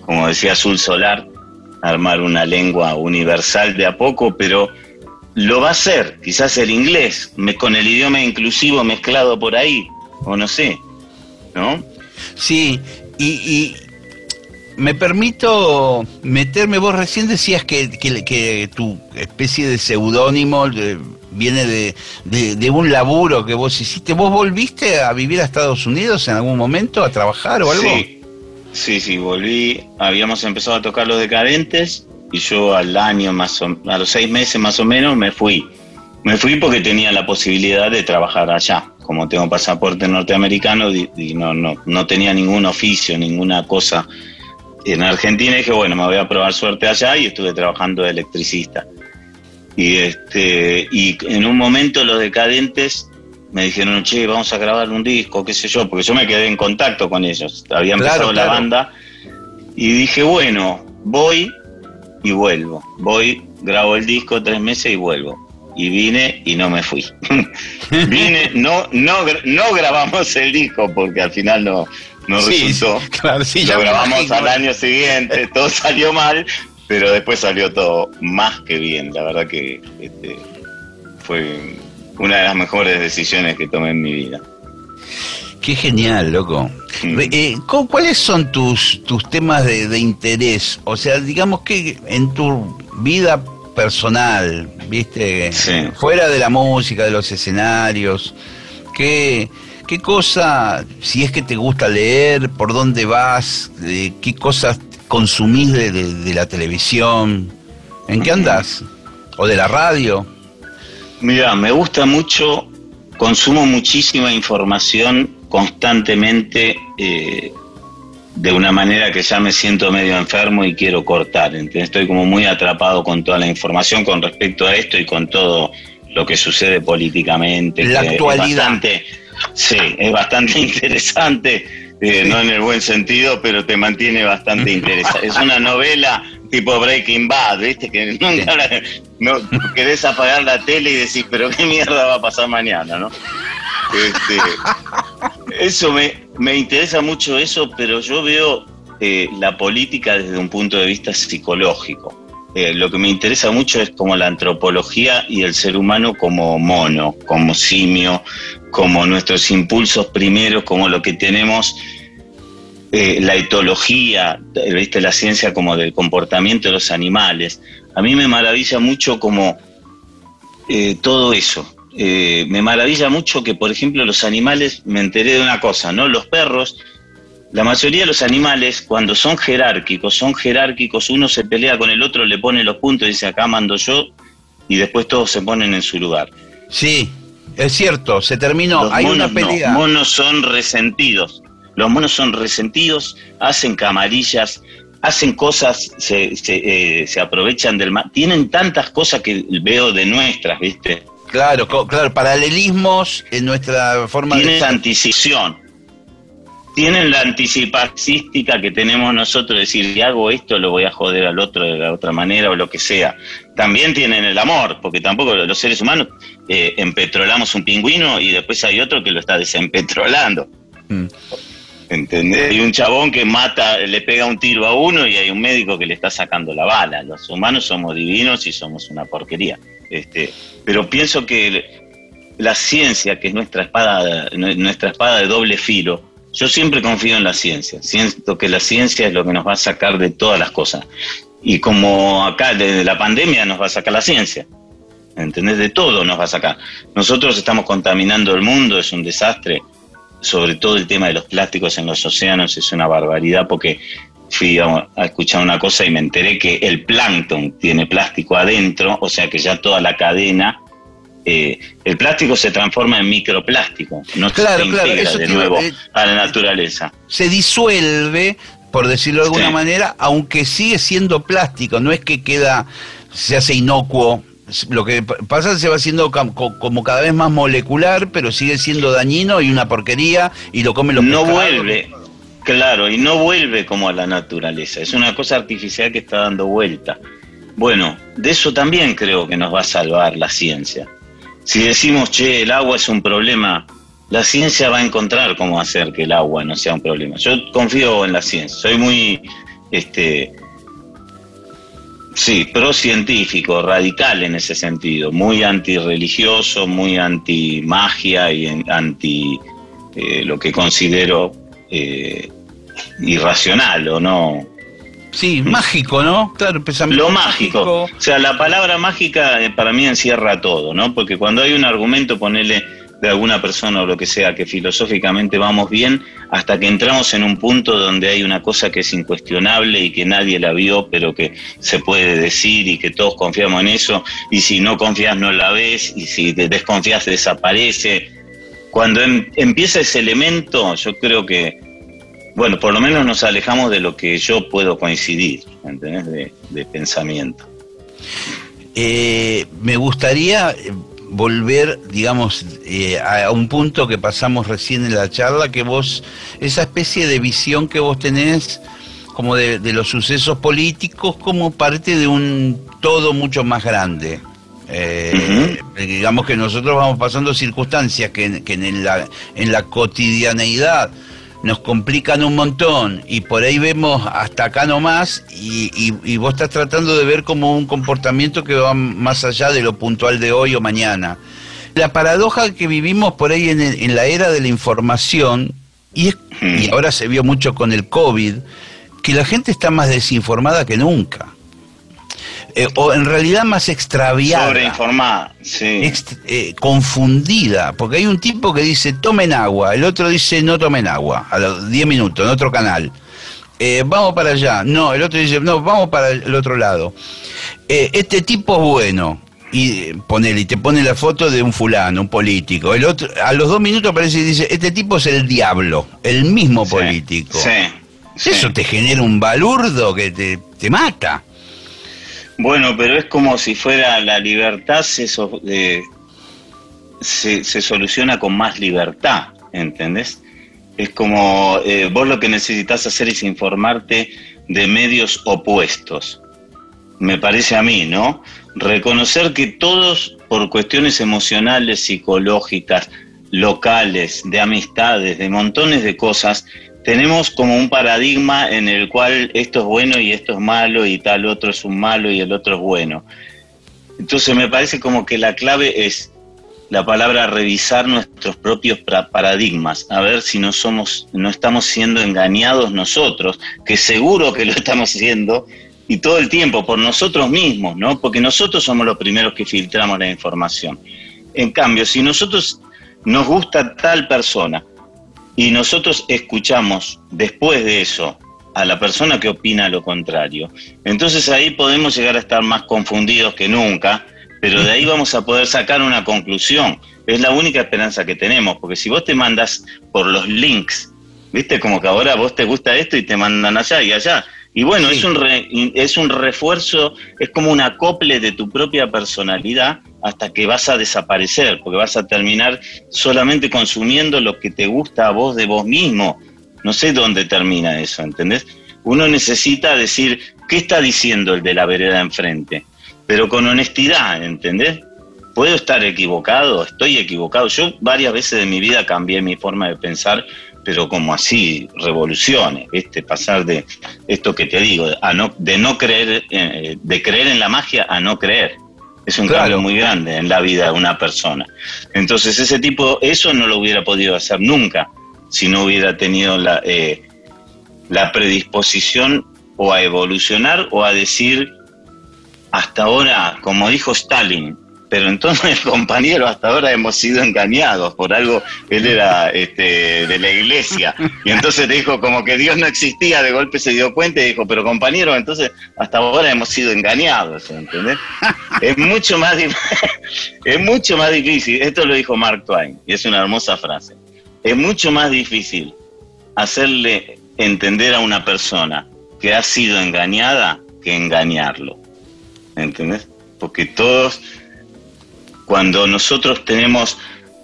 como decía Azul Solar, armar una lengua universal de a poco, pero lo va a hacer, quizás el inglés, me- con el idioma inclusivo mezclado por ahí, o no sé, ¿no? Sí, y, y me permito meterme, vos recién decías que, que- tu especie de seudónimo eh, viene de, de- de un laburo que vos hiciste. ¿Vos volviste a vivir a Estados Unidos en algún momento, a trabajar o algo? Sí, sí, sí, volví, habíamos empezado a tocar los decadentes y yo al año más o, a los seis meses más o menos me fui. Me fui porque tenía la posibilidad de trabajar allá. Como tengo pasaporte norteamericano y, y no, no, no tenía ningún oficio, ninguna cosa en Argentina, dije, bueno, me voy a probar suerte allá y estuve trabajando de electricista. Y este, y en un momento los decadentes me dijeron, che, vamos a grabar un disco, qué sé yo, porque yo me quedé en contacto con ellos. Había Claro, empezado la claro. banda y dije, bueno, voy y vuelvo. Voy, grabo el disco tres meses y vuelvo. Y vine y no me fui. vine, no, no, no grabamos el disco porque al final no, no Sí, resultó. sí, claro, sí, Lo grabamos al año siguiente, todo salió mal, pero después salió todo más que bien. La verdad que este, fue una de las mejores decisiones que tomé en mi vida. Qué genial, loco. Mm. Eh, ¿cu- ¿Cuáles son tus, tus temas de, de interés? O sea, digamos que en tu vida personal, viste, Sí. fuera de la música, de los escenarios, ¿qué, qué cosa, si es que te gusta leer, por dónde vas, Eh, qué cosas consumís de, de- de la televisión, en qué andas? ¿O de la radio? Mira, me gusta mucho, consumo muchísima información constantemente eh, de una manera que ya me siento medio enfermo y quiero cortar. ¿entendés? Estoy como muy atrapado con toda la información con respecto a esto y con todo lo que sucede políticamente. La que es actualidad. bastante- sí, es bastante interesante, eh, no en el buen sentido, pero te mantiene bastante interesante. Es una novela tipo Breaking Bad, ¿viste? Que nunca no querés apagar la tele y decís, pero qué mierda va a pasar mañana, ¿no? Este, eso me, me interesa mucho eso, pero yo veo eh, la política desde un punto de vista psicológico. Eh, lo que me interesa mucho es como la antropología y el ser humano como mono, como simio, como nuestros impulsos primeros, como lo que tenemos, eh, la etología, ¿viste? la ciencia como del comportamiento de los animales. A mí me maravilla mucho como eh, todo eso. Eh, me maravilla mucho que, por ejemplo, los animales, me enteré de una cosa, ¿no? Los perros, la mayoría de los animales, cuando son jerárquicos, son jerárquicos, uno se pelea con el otro, le pone los puntos y dice, acá mando yo, y después todos se ponen en su lugar. Sí, es cierto, se terminó, Los hay una monos no, pelea. monos son resentidos. Los monos son resentidos, hacen camarillas, hacen cosas, se, se, eh, se aprovechan del mal. Tienen tantas cosas que veo de nuestras, ¿viste? Claro, claro, paralelismos en nuestra forma Tienen de... la anticipación. Tienen la anticipacística que tenemos nosotros, decir, si hago esto, lo voy a joder al otro de la otra manera o lo que sea. También tienen el amor, porque tampoco los seres humanos eh, empetrolamos un pingüino y después hay otro que lo está desempetrolando. Mm. ¿Entendés? Hay un chabón que mata, le pega un tiro a uno y hay un médico que le está sacando la bala. Los humanos somos divinos y somos una porquería. Este, pero pienso que la ciencia, que es nuestra espada, nuestra espada de doble filo, Yo siempre confío en la ciencia. Siento que la ciencia es lo que nos va a sacar de todas las cosas. Y como acá desde la pandemia nos va a sacar la ciencia. ¿Entendés? De todo nos va a sacar. Nosotros estamos contaminando el mundo, es un desastre. Sobre todo el tema de los plásticos en los océanos es una barbaridad porque fui a, a escuchar una cosa y me enteré que el plancton tiene plástico adentro, o sea que ya toda la cadena eh, el plástico se transforma en microplástico, no Claro, se claro, integra eso de nuevo a la naturaleza. Se disuelve, por decirlo de alguna Sí. manera, aunque sigue siendo plástico, no es que queda, se hace inocuo. Lo que pasa es que se va haciendo como cada vez más molecular, pero sigue siendo dañino y una porquería y lo comen los No pescados. vuelve, claro, y no vuelve como a la naturaleza, es una cosa artificial que está dando vuelta. Bueno, de eso también creo que nos va a salvar la ciencia. Si decimos, che, el agua es un problema, la ciencia va a encontrar cómo hacer que el agua no sea un problema. Yo confío en la ciencia, soy muy, este, sí, pro científico, radical en ese sentido, muy antirreligioso, muy anti magia y anti eh, lo que considero eh, irracional o no. Sí, mágico, ¿no? Claro, Lo mágico. O sea, la palabra mágica eh, para mí encierra todo, ¿no? Porque cuando hay un argumento, ponele de alguna persona o lo que sea, que filosóficamente vamos bien, hasta que entramos en un punto donde hay una cosa que es incuestionable y que nadie la vio, pero que se puede decir y que todos confiamos en eso, y si no confías no la ves, y si te desconfías desaparece. Cuando em- empieza ese elemento, yo creo que, bueno, por lo menos nos alejamos de lo que yo puedo coincidir, ¿entendés? De, de pensamiento. Eh, me gustaría eh, volver, digamos, eh, a un punto que pasamos recién en la charla, que vos, esa especie de visión que vos tenés como de, de los sucesos políticos como parte de un todo mucho más grande. Eh, Digamos que nosotros vamos pasando circunstancias que, que en, la, en la cotidianeidad nos complican un montón y por ahí vemos hasta acá nomás y, y, y vos estás tratando de ver como un comportamiento que va más allá de lo puntual de hoy o mañana. La paradoja que vivimos por ahí en, en la era de la información, y, es- y ahora se vio mucho con el COVID, que la gente está más desinformada que nunca. Eh, o en realidad más extraviada Sobreinformada, sí. ext- eh, confundida, porque hay un tipo que dice tomen agua, el otro dice no tomen agua, a los 10 minutos, en otro canal. Eh, vamos para allá, no, el otro dice no, vamos para el otro lado. Este tipo es bueno, y ponele, y te pone la foto de un fulano, un político. El otro, a los dos minutos aparece y dice, este tipo es el diablo, el mismo Sí, político. Sí. sí. Eso te genera un balurdo que te, te mata. Bueno, pero es como si fuera la libertad se, so- se, se soluciona con más libertad, ¿entendés? Es como eh, vos lo que necesitas hacer es informarte de medios opuestos. Me parece a mí, ¿no? Reconocer que todos, por cuestiones emocionales, psicológicas, locales, de amistades, de montones de cosas, tenemos como un paradigma en el cual esto es bueno y esto es malo y tal otro es un malo y el otro es bueno. Entonces me parece como que la clave es la palabra revisar nuestros propios paradigmas, a ver si no somos, no estamos siendo engañados nosotros, que seguro que lo estamos haciendo, y todo el tiempo por nosotros mismos, ¿no? Porque nosotros somos los primeros que filtramos la información. En cambio, si nosotros nos gusta tal persona y nosotros escuchamos después de eso a la persona que opina lo contrario, entonces ahí podemos llegar a estar más confundidos que nunca, pero de ahí vamos a poder sacar una conclusión. Es la única esperanza que tenemos, porque si vos te mandas por los links, viste como que ahora vos te gusta esto y te mandan allá y allá. Y bueno, Sí. es, un re- es un refuerzo, es como un acople de tu propia personalidad hasta que vas a desaparecer, porque vas a terminar solamente consumiendo lo que te gusta a vos de vos mismo. No sé dónde termina eso, ¿entendés? Uno necesita decir, ¿qué está diciendo el de la vereda enfrente? Pero con honestidad, ¿entendés? Puedo estar equivocado, estoy equivocado. Yo varias veces de mi vida cambié mi forma de pensar, pero como así, revoluciones, ¿viste? Pasar de esto que te digo, a no, de no creer, eh, de creer en la magia a no creer. Es un Claro. cambio muy grande en la vida de una persona. Entonces, ese tipo, eso no lo hubiera podido hacer nunca si no hubiera tenido la, eh, la predisposición o a evolucionar o a decir, hasta ahora, como dijo Stalin, pero entonces, compañero, hasta ahora hemos sido engañados por algo, él era este, de la iglesia, y entonces dijo como que Dios no existía, de golpe se dio cuenta y dijo, pero compañero, entonces hasta ahora hemos sido engañados, ¿entendés? Es mucho más, es mucho más difícil, esto lo dijo Mark Twain, y es una hermosa frase, es mucho más difícil hacerle entender a una persona que ha sido engañada que engañarlo, ¿entendés? Porque todos cuando nosotros tenemos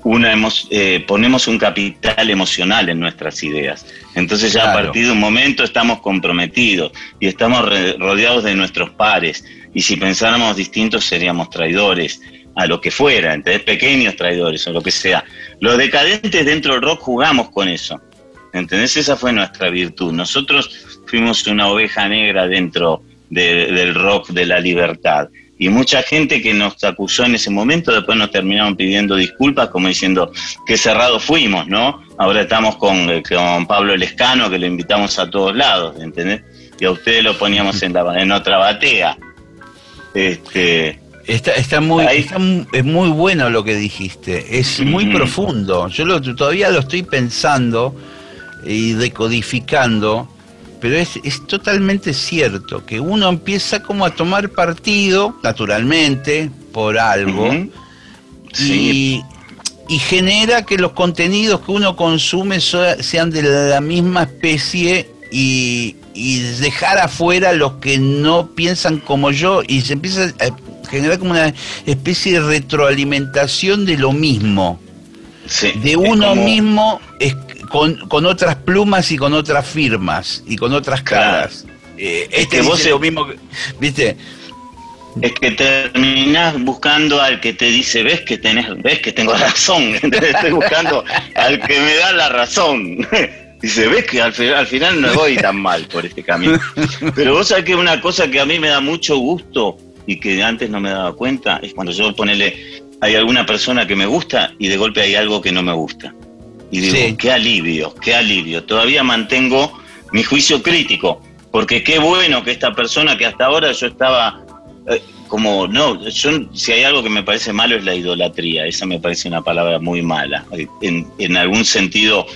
una eh, ponemos un capital emocional en nuestras ideas. Entonces ya a partir de un momento estamos comprometidos y estamos rodeados de nuestros pares. Y si pensáramos distintos seríamos traidores a lo que fuera, ¿entendés? Pequeños traidores o lo que sea. Los decadentes dentro del rock jugamos con eso. ¿Entendés? Esa fue nuestra virtud. Nosotros fuimos una oveja negra dentro de- del rock de la libertad. Y mucha gente que nos acusó en ese momento, después nos terminaron pidiendo disculpas, como diciendo que cerrados fuimos, ¿no? Ahora estamos con, eh, con Pablo Lescano, que lo invitamos a todos lados, ¿entendés? Y a ustedes lo poníamos en, la, en otra batea. Este, Está, está muy, está es muy bueno lo que dijiste, es muy profundo. Yo lo- todavía lo estoy pensando y decodificando, pero es, es totalmente cierto que uno empieza como a tomar partido, naturalmente, por algo. Sí, y, y genera que los contenidos que uno consume so- sean de la misma especie y, y dejar afuera los que no piensan como yo y se empieza a generar como una especie de retroalimentación de lo mismo, sí. de Es uno como- mismo es- con, con otras plumas y con otras firmas y con otras Claro. caras. Eh, Es este que vos dice lo mismo que, ¿viste? Es que terminás buscando al que te dice, ves que tenés, ves que tengo razón. Estoy buscando al que me da la razón. Dice, ves que al, al final no voy tan mal por este camino. Pero vos sabés que una cosa que a mí me da mucho gusto y que antes no me daba cuenta es cuando yo ponele, hay alguna persona que me gusta y de golpe hay algo que no me gusta. Y digo, Sí. qué alivio, qué alivio. Todavía mantengo mi juicio crítico, porque qué bueno que esta persona que hasta ahora yo estaba eh, como, no, yo, si hay algo que me parece malo es la idolatría, esa me parece una palabra muy mala. En, en algún sentido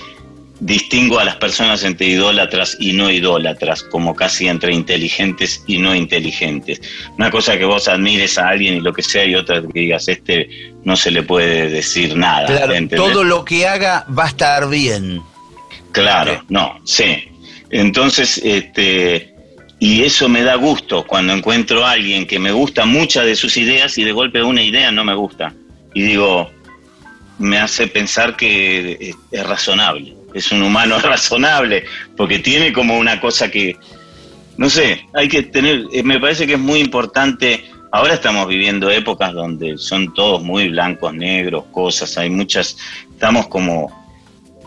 distingo a las personas entre idólatras y no idólatras, como casi entre inteligentes y no inteligentes. Una cosa que vos admires a alguien y lo que sea, y otra que digas, este no se le puede decir nada. Claro, todo lo que haga va a estar bien. Claro, no, sí. Entonces, este, y eso me da gusto cuando encuentro a alguien que me gusta muchas de sus ideas y de golpe una idea no me gusta. Y digo, me hace pensar que es, es razonable, es un humano razonable, porque tiene como una cosa que, no sé, hay que tener, eh, me parece que es muy importante. Ahora estamos viviendo épocas donde son todos muy blancos, negros, cosas, hay muchas, estamos como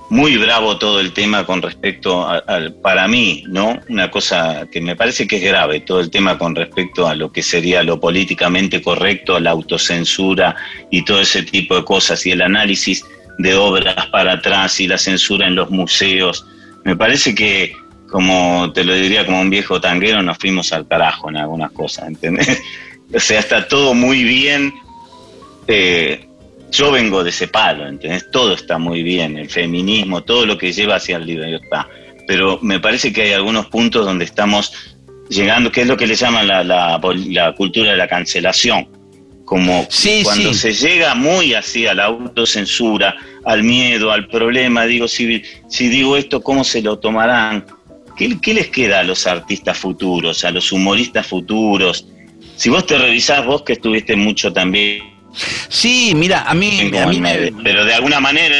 muy bravo todo el tema con respecto al, para mí, ¿no? Una cosa que me parece que es grave, todo el tema con respecto a lo que sería lo políticamente correcto, la autocensura y todo ese tipo de cosas y el análisis de obras para atrás y la censura en los museos. Me parece que, como te lo diría como un viejo tanguero, nos fuimos al carajo en algunas cosas, ¿entendés? O sea, está todo muy bien. Eh, yo vengo de ese palo, ¿entendés? Todo está muy bien, el feminismo, todo lo que lleva hacia la libertad. Pero me parece que hay algunos puntos donde estamos llegando, que es lo que le llaman la, la, la cultura de la cancelación. Como Sí, cuando sí. se llega muy así a la autocensura, al miedo, al problema, digo, si, si digo esto, ¿cómo se lo tomarán? ¿Qué, ¿Qué les queda a los artistas futuros, a los humoristas futuros? Si vos te revisás, vos que estuviste mucho también Sí, mira, a mí, a mí me, pero de alguna manera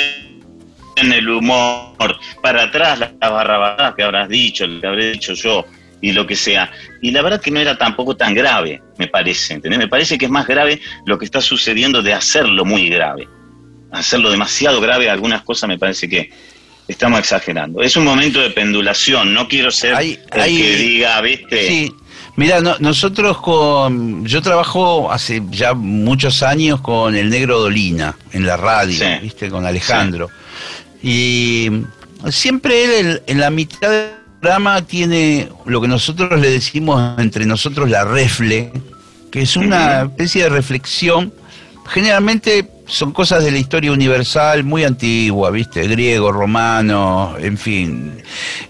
en el humor, para atrás las barrabadas que habrás dicho, lo que habré dicho yo y lo que sea. Y la verdad que no era tampoco tan grave, me parece, ¿entendés? Me parece que es más grave lo que está sucediendo de hacerlo muy grave. Hacerlo demasiado grave, algunas cosas me parece que estamos exagerando. Es un momento de pendulación, no quiero ser el que diga, ¿viste? Sí, mira, no- nosotros con, yo trabajo hace ya muchos años con el Negro Dolina en la radio, Sí. viste, con Alejandro. Y siempre él en, la mitad del programa tiene lo que nosotros le decimos entre nosotros la refle, que es una especie de reflexión. Generalmente son cosas de la historia universal muy antigua, ¿viste? Griego, romano, en fin.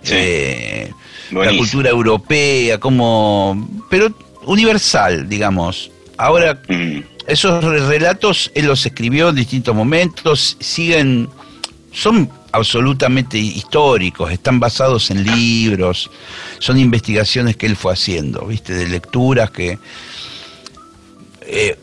Sí. Eh, la cultura europea, como. pero universal, digamos. Ahora, Mm, esos re- relatos él los escribió en distintos momentos, siguen, son absolutamente históricos, están basados en libros, son investigaciones que él fue haciendo, viste, de lecturas que eh,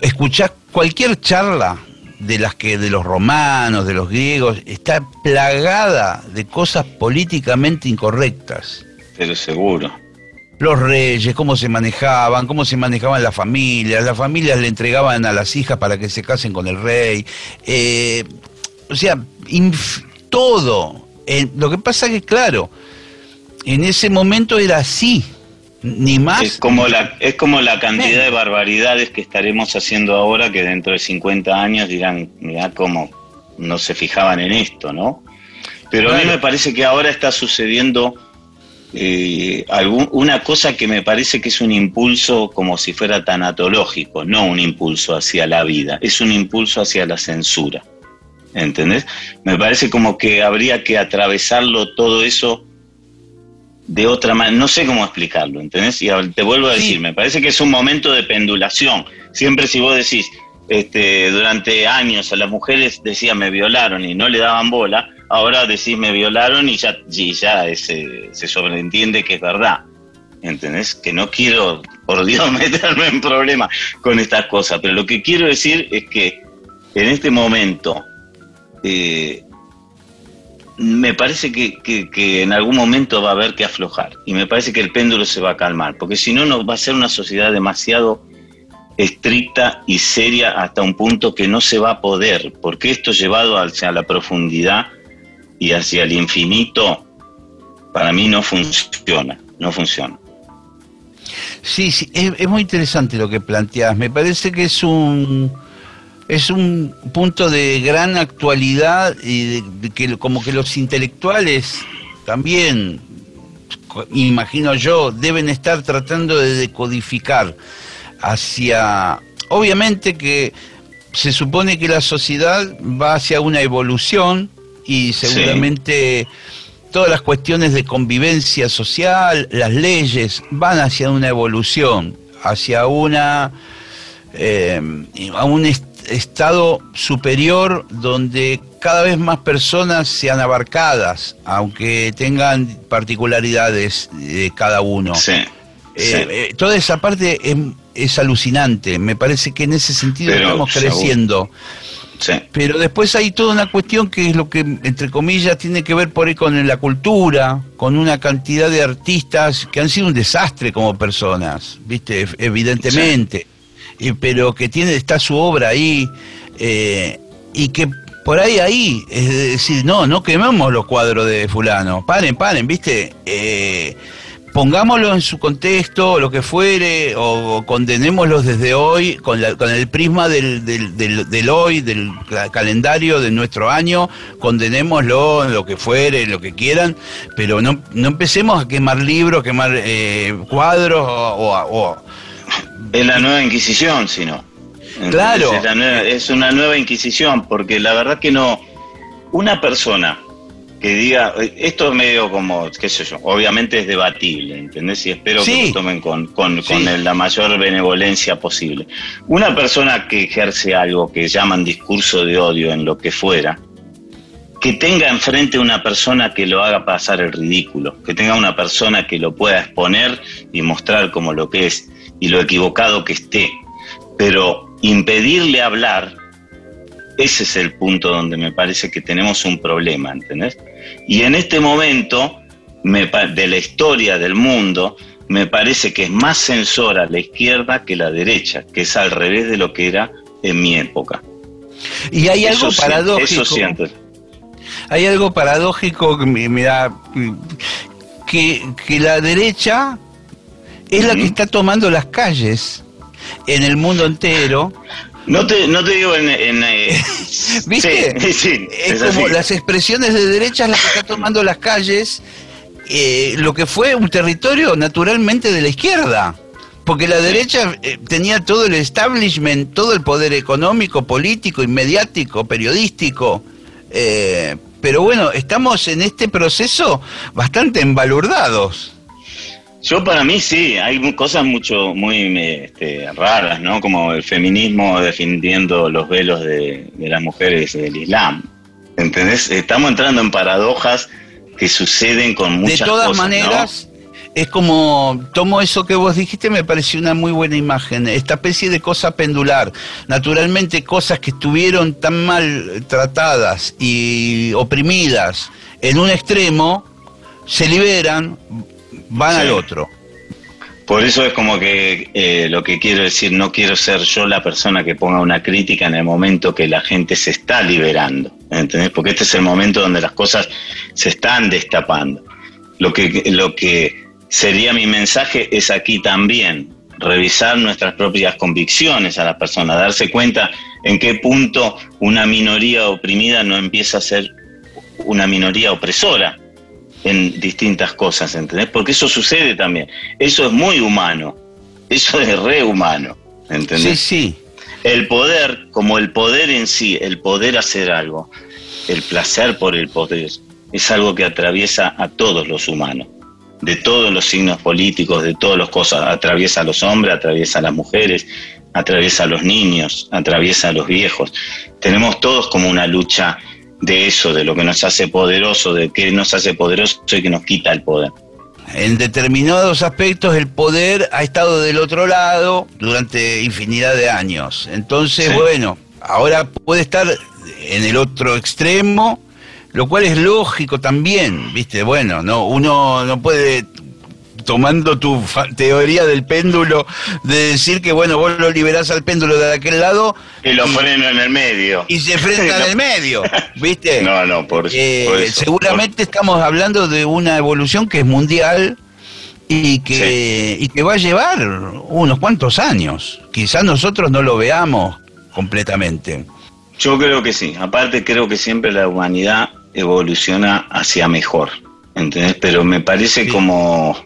escuchás cualquier charla de las que de los romanos, de los griegos, está plagada de cosas políticamente incorrectas. Pero seguro. los reyes, cómo se manejaban, cómo se manejaban las familias, las familias le entregaban a las hijas para que se casen con el rey, eh, o sea, inf- todo. Eh, lo que pasa que, claro, en ese momento era así, ni más. Es como la es como la cantidad de barbaridades que estaremos haciendo ahora que dentro de 50 años dirán, mira cómo no se fijaban en esto, ¿no? Pero a mí me parece que ahora está sucediendo eh, algún- una cosa que me parece que es un impulso como si fuera tanatológico, no un impulso hacia la vida, es un impulso hacia la censura. ¿Entendés? Me parece como que habría que atravesarlo todo eso de otra manera, no sé cómo explicarlo, ¿entendés? Y te vuelvo a Sí. decir, me parece que es un momento de pendulación. Siempre si vos decís, este, durante años a las mujeres decían me violaron y no le daban bola, ahora decís me violaron y ya, y ya ese- se sobreentiende que es verdad. ¿Entendés? Que no quiero, por Dios, meterme en problemas con estas cosas, pero lo que quiero decir es que en este momento eh, me parece que, en algún momento va a haber que aflojar y me parece que el péndulo se va a calmar, porque si no, no va a ser una sociedad demasiado estricta y seria hasta un punto que no se va a poder, porque esto llevado hacia la profundidad y hacia el infinito, para mí no funciona, no funciona. Sí, sí, es, es muy interesante lo que planteas. Me parece que es un es un punto de gran actualidad y de, de que como que los intelectuales también, imagino yo, deben estar tratando de decodificar hacia, obviamente que se supone que la sociedad va hacia una evolución y Sí. seguramente todas las cuestiones de convivencia social, las leyes van hacia una evolución, hacia una eh, a un estado superior donde cada vez más personas sean abarcadas, aunque tengan particularidades de cada uno. Sí, Eh, sí. eh, toda esa parte es, es alucinante. Me parece que en ese sentido Pero, estamos creciendo. sí. Pero después hay toda una cuestión que es lo que, entre comillas, tiene que ver por ahí con la cultura, con una cantidad de artistas que han sido un desastre como personas, ¿viste? Evidentemente. Pero que tiene, está su obra ahí, eh, y que por ahí, ahí, es decir, no, no quememos los cuadros de fulano, paren, paren, ¿viste? Eh, pongámoslo en su contexto, lo que fuere, o condenémoslos desde hoy, con, el prisma del, del, hoy, del ca- calendario de nuestro año, condenémoslo en lo que fuere, lo que quieran, pero no, no empecemos a quemar libros, quemar eh, cuadros, o, o- o- Es la nueva Inquisición, si no. Claro. Es, la nueva- es una nueva Inquisición, porque la verdad que no. Una persona que diga. Esto es medio como, qué sé yo, obviamente es debatible, ¿entendés? Y espero Sí. que lo tomen con, con, Sí. con el- la mayor benevolencia posible. Una persona que ejerce algo que llaman discurso de odio en lo que fuera, que tenga enfrente una persona que lo haga pasar el ridículo, que tenga una persona que lo pueda exponer y mostrar como lo que es y lo equivocado que esté, pero impedirle hablar, ese es el punto donde me parece que tenemos un problema, ¿entendés? Y en este momento me de la historia del mundo, me parece que es más censora la izquierda que la derecha, que es al revés de lo que era en mi época. y hay algo Eso paradójico. Eso siento. Hay algo paradójico que me, me da que, que la derecha es la que está tomando las calles en el mundo entero No te, no te digo en... en, eh, ¿Viste? Sí, sí, es, es como las expresiones de derecha las que está tomando las calles, eh, lo que fue un territorio naturalmente de la izquierda. Porque la derecha eh, tenía todo el establishment, todo el poder económico, político, y mediático, periodístico. eh, pero bueno, estamos en este proceso bastante embalurdados. Yo para mí sí, hay cosas mucho muy este, raras, ¿no? Como el feminismo defendiendo los velos de, de las mujeres del Islam. ¿Entendés? Estamos entrando en paradojas que suceden con muchas de todas cosas, ¿no? maneras, es como, tomo eso que vos dijiste, me pareció una muy buena imagen, esta especie de cosa pendular. Naturalmente, cosas que estuvieron tan mal tratadas y oprimidas en un extremo, se liberan, van Sí. al otro. Por eso es como que eh, lo que quiero decir, no quiero ser yo la persona que ponga una crítica en el momento que la gente se está liberando, ¿entendés? Porque este es el momento donde las cosas se están destapando. Lo que, lo que sería mi mensaje es aquí también, revisar nuestras propias convicciones a la persona, darse cuenta en qué punto una minoría oprimida no empieza a ser una minoría opresora en distintas cosas, ¿entendés? Porque eso sucede también. Eso es muy humano. Eso es re humano, Sí, ¿entendés? sí. El poder, como el poder en sí, el poder hacer algo, el placer por el poder, es algo que atraviesa a todos los humanos, de todos los signos políticos, de todas las cosas. Atraviesa a los hombres, atraviesa a las mujeres, atraviesa a los niños, atraviesa a los viejos. Tenemos todos como una lucha de eso, de lo que nos hace poderoso, de qué nos hace poderoso y que nos quita el poder. En determinados aspectos el poder ha estado del otro lado durante infinidad de años. Entonces, Sí. bueno, ahora puede estar en el otro extremo, lo cual es lógico también, ¿viste? Bueno, no uno no puede tomando tu teoría del péndulo de decir que bueno, vos lo liberás al péndulo de aquel lado Y lo freno en el medio. y se enfrenta en el medio, ¿viste? No, no, por, Eh, por eso. seguramente estamos hablando de una evolución que es mundial y que, y que va a llevar unos cuantos años. Quizás nosotros no lo veamos completamente. Yo creo que sí. Aparte, creo que siempre la humanidad evoluciona hacia mejor. ¿Entendés? Pero me parece Sí. como.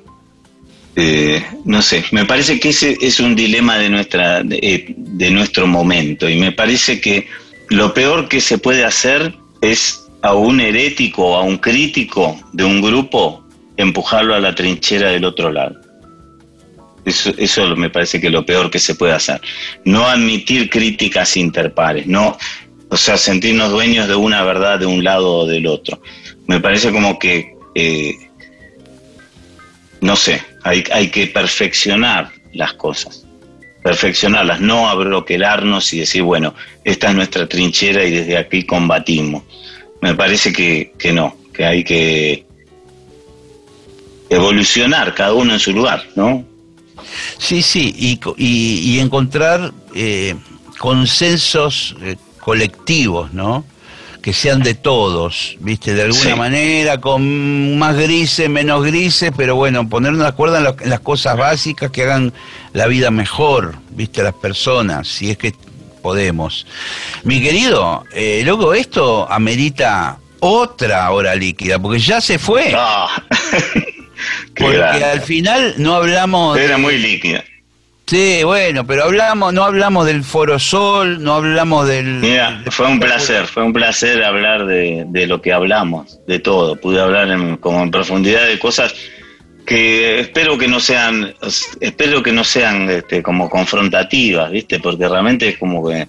Eh, no sé, me parece que ese es un dilema de, nuestra, de, eh, de nuestro momento. Y me parece que lo peor que se puede hacer es a un herético o a un crítico de un grupo empujarlo a la trinchera del otro lado. Eso, eso me parece que es lo peor que se puede hacer. No admitir críticas interpares, no, o sea, sentirnos dueños de una verdad de un lado o del otro. Me parece como que, eh, no sé, hay, hay que perfeccionar las cosas, perfeccionarlas, no abroquelarnos y decir, bueno, esta es nuestra trinchera y desde aquí combatimos. Me parece que, que no, que hay que evolucionar cada uno en su lugar, ¿no? Sí, sí, y, y- y encontrar eh, consensos eh, colectivos, ¿no? Que sean de todos, ¿viste? De alguna Sí. manera, con más grises, menos grises, pero bueno, ponernos de acuerdo en, lo- en las cosas básicas que hagan la vida mejor, ¿viste? A las personas, si es que podemos. Mi querido, eh, loco, esto amerita otra hora líquida, porque ya se fue. Ah, porque grande. al final no hablamos... Era de- muy líquida. Sí, bueno, pero hablamos, no hablamos del Foro Sol, no hablamos del... Mira, fue un placer, fue un placer hablar de, de lo que hablamos, de todo. Pude hablar en, como en profundidad de cosas que espero que no sean, espero que no sean este, como confrontativas, ¿viste? Porque realmente es como que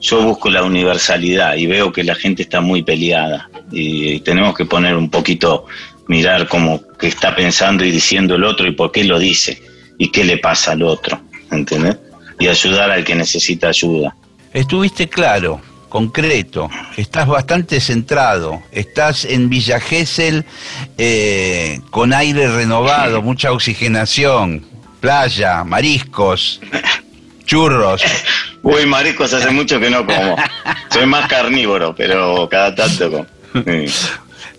yo busco la universalidad y veo que la gente está muy peleada y tenemos que poner un poquito, mirar como que está pensando y diciendo el otro y por qué lo dice y qué le pasa al otro, ¿entendés? Y ayudar al que necesita ayuda. Estuviste claro, concreto, estás bastante centrado, estás en Villa Gesell eh, con aire renovado, mucha oxigenación, playa, mariscos, churros. Uy, mariscos hace mucho que no como. Soy más carnívoro, pero cada tanto como. Sí.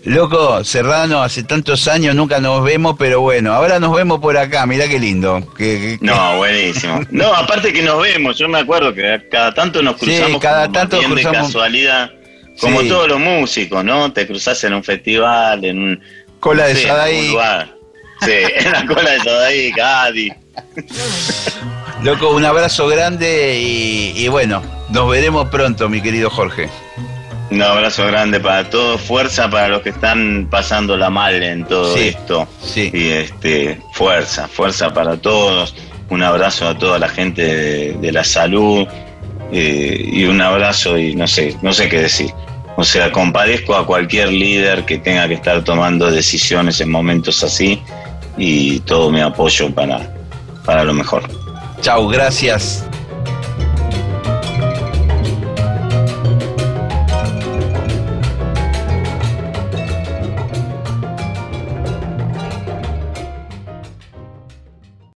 Loco, Serrano, hace tantos años nunca nos vemos, pero bueno, ahora nos vemos por acá, mirá qué lindo. Que, que- No, buenísimo. No, aparte que nos vemos, yo me acuerdo que cada tanto nos Sí, cruzamos cada como más tanto bien de cruzamos- casualidad, como Sí. todos los músicos, ¿no? Te cruzás en un festival, en un... Cola no de sé, en Sadaí. lugar. Sí, en la cola de Sadaí, Cádiz. Loco, un abrazo grande y, y bueno, nos veremos pronto, mi querido Jorge. Un abrazo grande para todos, fuerza para los que están pasándola mal en todo Sí, esto. sí. Y este, fuerza, fuerza para todos. Un abrazo a toda la gente de, de la salud. eh, y un abrazo y no sé, no sé qué decir. O sea, compadezco a cualquier líder que tenga que estar tomando decisiones en momentos así y todo mi apoyo para, para lo mejor. Chau, gracias.